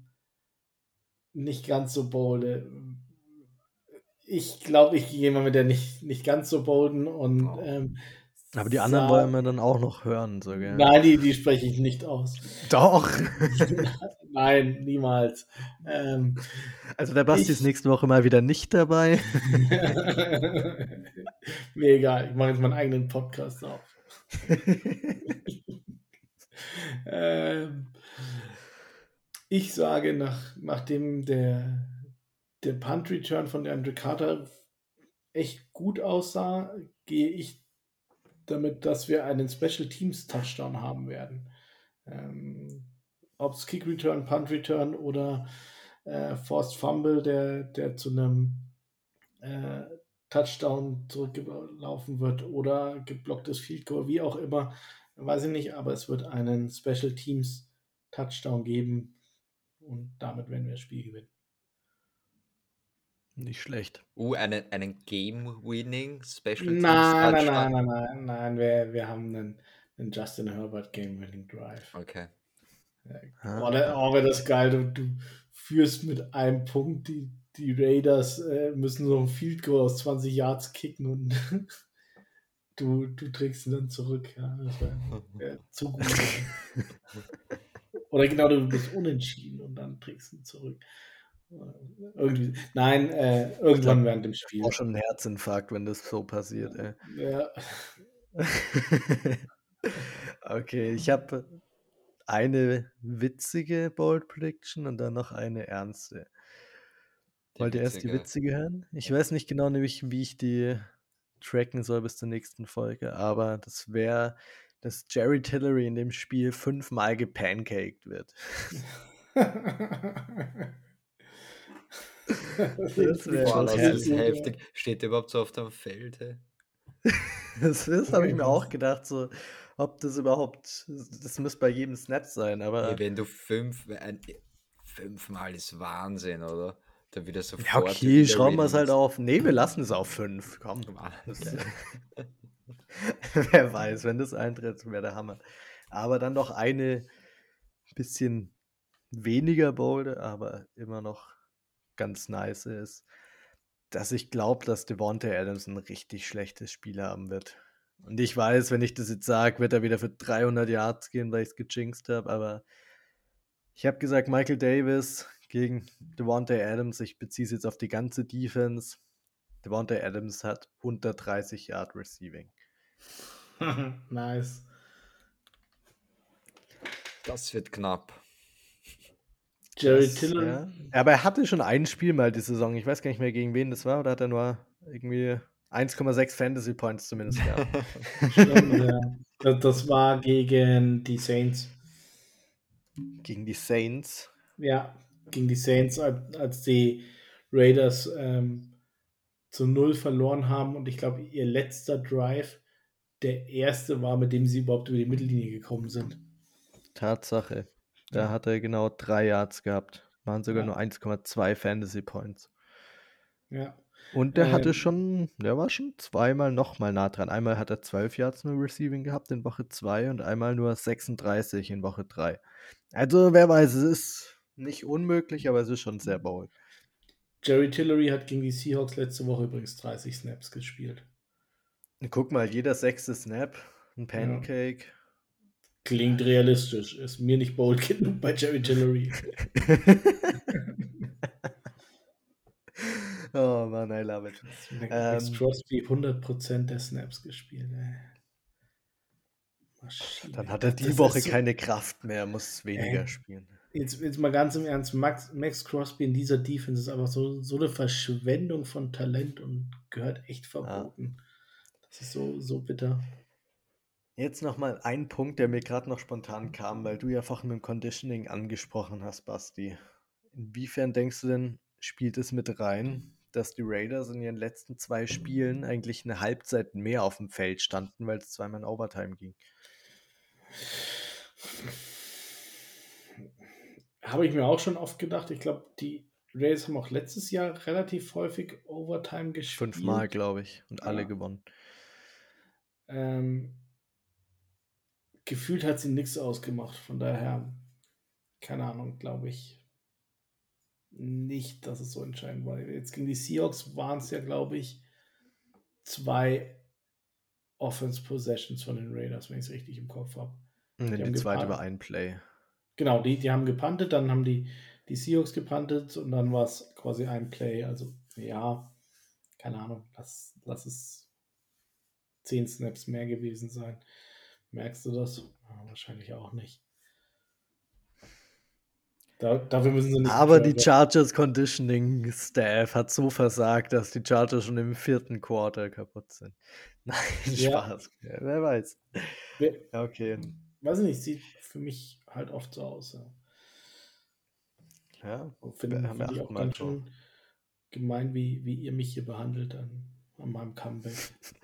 S2: nicht ganz so bolde. Ich glaube, ich gehe mal mit der nicht, nicht ganz so bolden und oh. ähm,
S1: aber die anderen wollen wir dann auch noch hören, so gell?
S2: Nein, die, die spreche ich nicht aus.
S1: Doch.
S2: Nein, niemals. Ähm,
S1: also der Basti ich, ist nächste Woche mal wieder nicht dabei.
S2: Mir egal, ich mache jetzt meinen eigenen Podcast auf. ähm, ich sage, nach, nachdem der, der Punt-Return von Andrew Carter echt gut aussah, gehe ich damit, dass wir einen Special Teams Touchdown haben werden. Ähm, Ob es Kick Return, Punt Return oder äh, Forced Fumble, der, der zu einem äh, Touchdown zurückgelaufen wird oder geblocktes Field Goal, wie auch immer, weiß ich nicht, aber es wird einen Special Teams Touchdown geben und damit werden wir das Spiel gewinnen.
S1: Nicht schlecht.
S3: Uh, einen, einen Game-Winning Special
S2: Teams Nein, nein, nein, nein, nein, nein, wir, wir haben einen, einen Justin Herbert Game-Winning Drive.
S3: Okay.
S2: Ja, oh, das, oh, wäre das geil. Du, du führst mit einem Punkt die, die Raiders äh, müssen so ein Field Goal aus 20 Yards kicken und du, du trägst ihn dann zurück. Ja, das war ja, zu gut. Oder genau, du bist unentschieden und dann trägst du ihn zurück. Irgendwie. Nein, äh, irgendwann glaub, während dem Spiel.
S1: Auch schon ein Herzinfarkt, wenn das so passiert. Ey.
S2: Ja.
S1: okay, ich habe eine witzige Bold Prediction und dann noch eine ernste. Wollt ihr erst die witzige hören? Ich weiß nicht genau, nämlich, wie ich die tracken soll bis zur nächsten Folge, aber das wäre, dass Jerry Tillery in dem Spiel fünfmal gepancaked wird.
S3: das das ist heftig. Steht der überhaupt so auf dem Feld? Hey?
S1: das das habe ich mir auch gedacht, so, ob das überhaupt, das müsste bei jedem Snap sein, aber.
S3: Hey, wenn du fünf, ein, fünfmal ist Wahnsinn, oder? Dann wieder sofort.
S1: Ja, okay, schauen wir es halt auf. Nee, wir lassen es auf fünf. Komm. Ah, Wer weiß, wenn das eintritt, wäre der Hammer. Aber dann noch eine bisschen weniger bolde, aber immer noch ganz nice ist, dass ich glaube, dass Devonta Adams ein richtig schlechtes Spiel haben wird. Und ich weiß, wenn ich das jetzt sage, wird er wieder für 300 Yards gehen, weil ich es gejinxt habe, aber ich habe gesagt, Michael Davis gegen Devonta Adams, ich beziehe es jetzt auf die ganze Defense. Devonta Adams hat unter 30 Yard Receiving.
S2: nice.
S3: Das wird knapp.
S2: Jerry Tiller. Ja.
S1: Aber er hatte schon ein Spiel mal die Saison. Ich weiß gar nicht mehr, gegen wen das war. Oder hat er nur irgendwie 1,6 Fantasy Points zumindest gehabt?
S2: Stimmt, ja. Das war gegen die Saints.
S1: Gegen die Saints?
S2: Ja, gegen die Saints, als die Raiders ähm, zu Null verloren haben. Und ich glaube, ihr letzter Drive der erste war, mit dem sie überhaupt über die Mittellinie gekommen sind.
S1: Tatsache. Da hat er genau drei Yards gehabt. Waren sogar ja. nur 1,2 Fantasy Points.
S2: Ja.
S1: Und der ähm, hatte schon, der war schon zweimal nochmal nah dran. Einmal hat er 12 Yards nur Receiving gehabt in Woche 2 und einmal nur 36 in Woche 3. Also, wer weiß, es ist nicht unmöglich, aber es ist schon sehr bold.
S2: Jerry Tillery hat gegen die Seahawks letzte Woche übrigens 30 Snaps gespielt.
S1: Guck mal, jeder sechste Snap, ein Pancake. Ja.
S2: Klingt realistisch. Ist mir nicht bold genug bei Jerry Tillery.
S1: oh Mann, I love it.
S2: Max ähm, Crosby 100% der Snaps gespielt.
S1: Maschine. Dann hat er die das Woche so, keine Kraft mehr, muss weniger äh, spielen.
S2: Jetzt, jetzt mal ganz im Ernst, Max, Max Crosby in dieser Defense ist einfach so, so eine Verschwendung von Talent und gehört echt verboten. Ja. Das ist so, so bitter.
S1: Jetzt nochmal ein Punkt, der mir gerade noch spontan kam, weil du ja vorhin mit dem Conditioning angesprochen hast, Basti. Inwiefern denkst du denn, spielt es mit rein, dass die Raiders in ihren letzten zwei Spielen eigentlich eine Halbzeit mehr auf dem Feld standen, weil es zweimal in Overtime ging?
S2: Habe ich mir auch schon oft gedacht. Ich glaube, die Raiders haben auch letztes Jahr relativ häufig Overtime gespielt.
S1: Fünfmal, glaube ich, und alle ja. gewonnen.
S2: Ähm, gefühlt hat sie nichts ausgemacht. Von daher, keine Ahnung, glaube ich nicht, dass es so entscheidend war. Jetzt gegen die Seahawks waren es ja, glaube ich, zwei Offense Possessions von den Raiders, wenn ich es richtig im Kopf habe.
S1: Die, die zweite war ein Play.
S2: Genau, die, die haben gepantet, dann haben die, die Seahawks gepantet und dann war es quasi ein Play. Also, ja, keine Ahnung, lass, lass es zehn Snaps mehr gewesen sein. Merkst du das? Ja, wahrscheinlich auch nicht. Da, dafür müssen sie nicht.
S1: Aber die Chargers Conditioning Staff hat so versagt, dass die Chargers schon im vierten Quarter kaputt sind. Nein, Spaß. Ja. Ja, wer weiß.
S2: Okay. Weiß ich nicht, sieht für mich halt oft so aus.
S1: Ja,
S2: ja finde find ich auch ganz schön gemein, wie, wie ihr mich hier behandelt dann an meinem Comeback.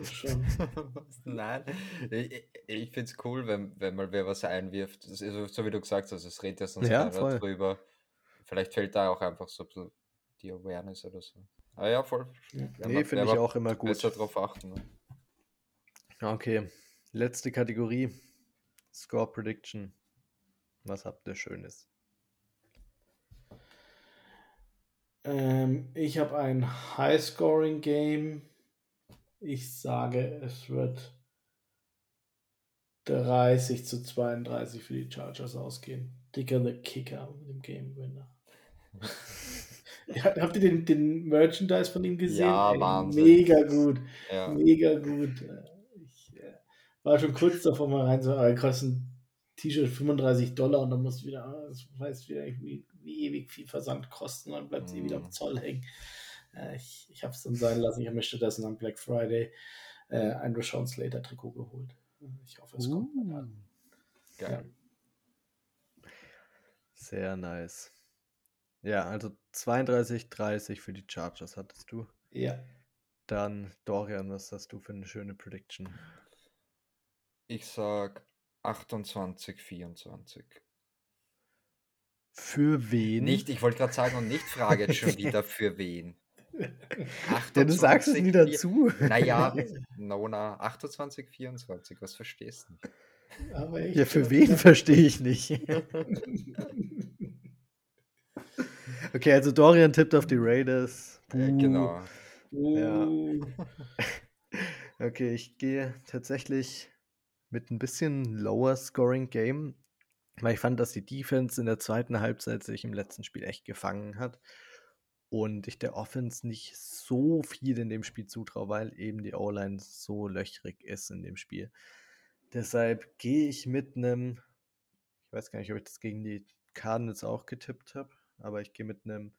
S2: Schon.
S3: Nein, ich, ich finde es cool, wenn, wenn mal wer was einwirft. Das ist, so wie du gesagt hast, es redet ja sonst ja, keiner drüber. Vielleicht fällt da auch einfach so die Awareness oder so. Ah ja, voll.
S1: Ja. Nee, finde ich auch immer gut.
S3: Besser drauf achten. Ne?
S1: Okay, letzte Kategorie. Score Prediction. Was habt ihr Schönes?
S2: Ähm, ich habe ein High-Scoring-Game. Ich sage, es wird 30 zu 32 für die Chargers ausgehen. Dicker the Kicker mit dem Game Winner. Habt ihr den, den Merchandise von ihm gesehen?
S3: Ja,
S2: Ey,
S3: Wahnsinn.
S2: Mega gut.
S3: Ja.
S2: Mega gut. Ich äh, war schon kurz davor mal rein, so, aber kostet ein T-Shirt 35 Dollar und dann musst du wieder, ah, das weiß wieder wie, wie ewig viel Versand kosten, dann bleibt sie wieder am
S3: Mhm.
S2: Zoll hängen. Äh, ich ich habe es dann sein lassen. Ich habe mir stattdessen am Black Friday äh, ein Rashawn Slater Trikot geholt. Ich hoffe, es kommt bald an.
S3: Geil.
S1: Sehr nice. Ja, also 32-30 für die Chargers hattest du.
S2: Ja.
S1: Dann, Dorian, was hast du für eine schöne Prediction?
S3: Ich sag 28, 24.
S1: Für wen?
S3: Nicht, ich wollte gerade sagen und nicht frage jetzt schon wieder für wen.
S1: Ja, du sagst es
S3: 28,
S1: nie dazu.
S3: Naja, Nona, 28, 24, was verstehst du nicht?
S2: Aber ich
S1: Ja, für wen verstehe ich nicht. Okay, also Dorian tippt auf die Raiders.
S3: Äh,
S1: Buh.
S3: genau.
S2: Uh,
S1: Okay, ich gehe tatsächlich mit ein bisschen lower scoring Game, weil ich fand, dass die Defense in der zweiten Halbzeit sich im letzten Spiel echt gefangen hat und ich der Offense nicht so viel in dem Spiel zutraue, weil eben die O-Line so löchrig ist in dem Spiel. Deshalb gehe ich mit einem, ich weiß gar nicht, ob ich das gegen die Cardinals auch getippt habe, aber ich gehe mit einem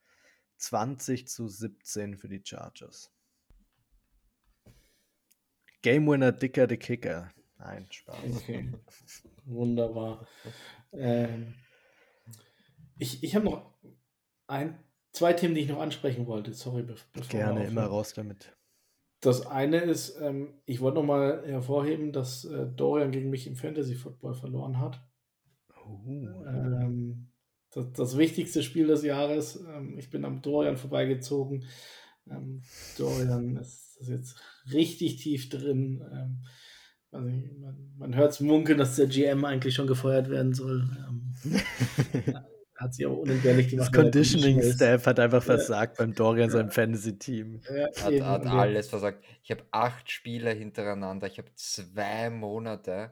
S1: 20 zu 17 für die Chargers. Game Winner Dicker the Kicker. Nein, Spaß.
S2: okay. Wunderbar. Ähm, ich ich habe noch ein, zwei Themen, die ich noch ansprechen wollte. Sorry, be bevor
S1: Gerne immer raus damit.
S2: Das eine ist, ähm, ich wollte noch mal hervorheben, dass äh, Dorian gegen mich im Fantasy Football verloren hat.
S1: Uh,
S2: Ähm, das, das wichtigste Spiel des Jahres. Ähm, ich bin am Dorian vorbeigezogen. Ähm, Dorian ist, ist jetzt richtig tief drin. Also man man hört es munkeln, dass der GM eigentlich schon gefeuert werden soll. Ähm, hat sie aber unentbehrlich
S1: das
S2: gemacht. weil er gut
S1: Conditioning
S2: schnell ist.
S1: Staff hat einfach
S2: Ja.
S1: versagt beim Dorian
S2: Ja.
S1: seinem Fantasy-Team.
S2: Ja,
S3: Hat,
S2: eben,
S3: hat alles versagt. Ich habe acht Spiele hintereinander. Ich habe zwei Monate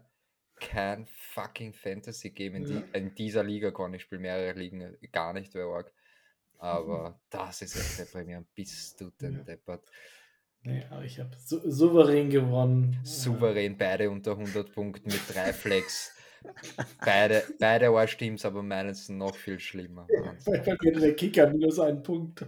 S3: kein fucking Fantasy-Game in,
S2: Ja.
S3: die, in dieser Liga kann ich spiele mehrere Ligen gar nicht, wer arg. Aber das ist echt deprimierend. Bist du denn
S2: Ja.
S3: deppert?
S2: Nee, aber ich habe sou souverän gewonnen.
S3: Souverän, beide unter 100 Punkten mit drei Flex. beide, beide Arsch-Teams, aber meines noch viel schlimmer.
S2: Bei mir der Kicker minus einen Punkt.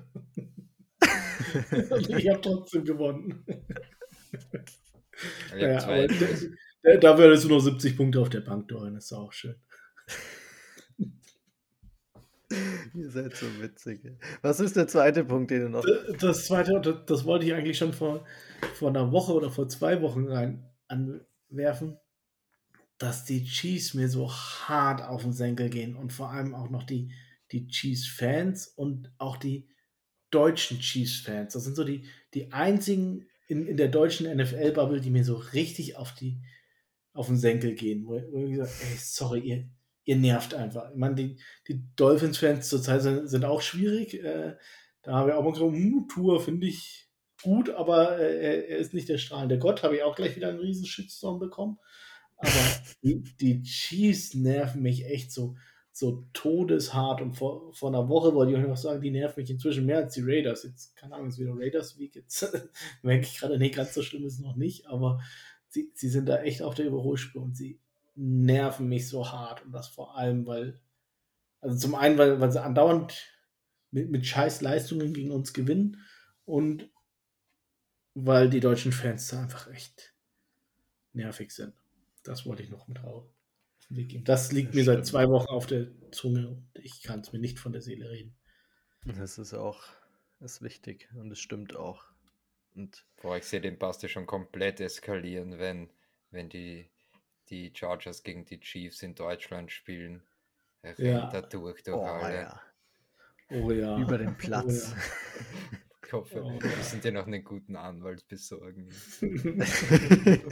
S2: Ich habe trotzdem gewonnen.
S3: Ich hab
S2: Ja,
S3: zwei
S2: aber
S3: Flex.
S2: da, dafür hattest du noch 70 Punkte auf der Bank, Dorian. Das ist auch schön.
S1: Ihr seid so witzig. Was ist der zweite Punkt, den du noch.
S2: Das zweite, das, wollte ich eigentlich schon vor, vor einer Woche oder vor zwei Wochen rein anwerfen, dass die Chiefs mir so hart auf den Senkel gehen und vor allem auch noch die, die Chiefs-Fans und auch die deutschen Chiefs-Fans. Das sind so die, die einzigen in, in der deutschen NFL-Bubble, die mir so richtig auf, die, auf den Senkel gehen. Wo, wo ich gesagt ey, sorry, ihr, ihr nervt einfach. Ich meine, die, die Dolphins-Fans zurzeit sind, sind auch schwierig. Äh, da habe ich auch mal gesagt, hm, Tour finde ich gut, aber äh, er, ist nicht der strahlende Gott. Habe ich auch gleich wieder einen riesen Shitstorm bekommen. Aber die, die Chiefs nerven mich echt so, so todeshart. Und vor, vor einer Woche wollte ich euch noch sagen, die nerven mich inzwischen mehr als die Raiders. Jetzt, keine Ahnung, ist wieder Raiders Week. Jetzt merke ich gerade, nee, ganz so schlimm ist es noch nicht. Aber sie, sie sind da echt auf der Überholspur und sie nerven mich so hart. Und das vor allem, weil, also zum einen, weil, weil sie andauernd mit, mit scheiß Leistungen gegen uns gewinnen und weil die deutschen Fans da einfach echt nervig sind. Das wollte ich noch mit auf den Weg geben. Das liegt
S1: Das
S2: mir seit
S1: stimmt.
S2: zwei Wochen auf der Zunge und ich kann es mir nicht von der Seele reden.
S1: Das ist auch ist wichtig und es stimmt auch. Und
S3: Boah, ich sehe den Basti schon komplett eskalieren, wenn, wenn die, die Chargers gegen die Chiefs in Deutschland spielen. Er
S2: Ja.
S3: rennt da durch, durch
S1: oh,
S3: alle.
S1: ja.
S2: Oh ja.
S1: über den Platz.
S3: Ich hoffe,
S2: Oh.
S3: wir müssen dir noch einen guten Anwalt besorgen.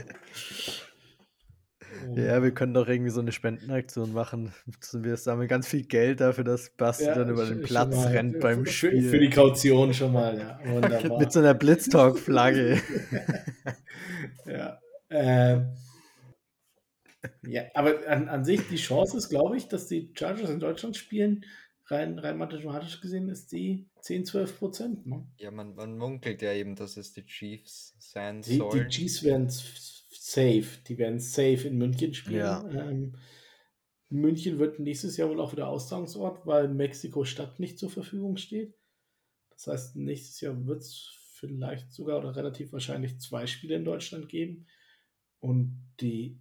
S1: Ja, wir können doch irgendwie so eine Spendenaktion machen. Wir sammeln ganz viel Geld dafür, dass Basti ja, dann über den Platz mal, rennt beim
S2: für,
S1: Spiel.
S2: Für die Kaution schon mal, ja.
S1: Wunderbar. Mit so einer Blitztalk-Flagge.
S2: ja. Äh, ja, aber an, an sich die Chance ist, glaube ich, dass die Chargers in Deutschland spielen, rein, rein mathematisch gesehen, ist die 10, 12 Prozent. Ne?
S3: Ja, man, man munkelt ja eben, dass es die Chiefs sein
S2: die,
S3: sollen.
S2: Die Chiefs werden safe. Die werden safe in München spielen.
S1: Ja.
S2: Ähm, München wird nächstes Jahr wohl auch wieder Austragungsort, weil Mexiko-Stadt nicht zur Verfügung steht. Das heißt, nächstes Jahr wird es vielleicht sogar oder relativ wahrscheinlich zwei Spiele in Deutschland geben. Und die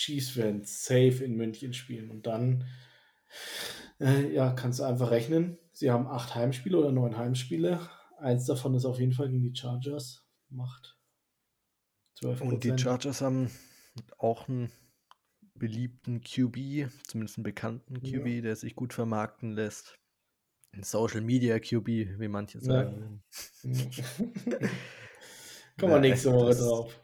S2: Chiefs werden safe in München spielen. Und dann äh, ja, kannst du einfach rechnen. Sie haben acht Heimspiele oder neun Heimspiele. Eins davon ist auf jeden Fall gegen die Chargers. Macht
S1: 12%. Und die Chargers haben auch einen beliebten QB, zumindest einen bekannten QB, ja. der sich gut vermarkten lässt. Ein Social Media QB, wie manche sagen.
S2: Kommen wir nächste Woche drauf.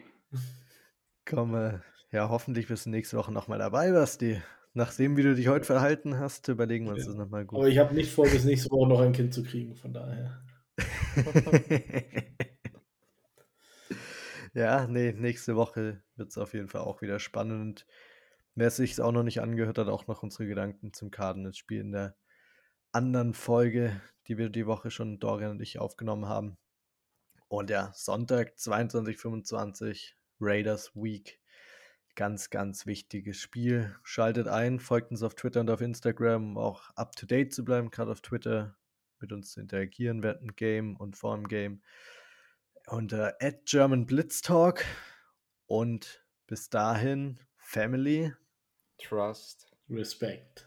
S1: Komme, ja, hoffentlich bist du nächste Woche nochmal dabei, Basti. Nachdem, wie du dich heute verhalten hast, überlegen wir uns ja. das nochmal gut.
S2: Aber ich habe nicht vor, bis nächste Woche noch ein Kind zu kriegen, von daher.
S1: ja, nee, nächste Woche wird es auf jeden Fall auch wieder spannend. Wer es sich auch noch nicht angehört hat, auch noch unsere Gedanken zum Cardinals-Spiel in der anderen Folge, die wir die Woche schon Dorian und ich aufgenommen haben. Und ja, Sonntag 22.25 Raiders Week. Ganz, ganz wichtiges Spiel. Schaltet ein, folgt uns auf Twitter und auf Instagram, um auch up to date zu bleiben, gerade auf Twitter mit uns zu interagieren während dem Game und vor dem Game. Unter äh, German Blitz Talk. Und bis dahin, Family.
S3: Trust.
S2: Respect.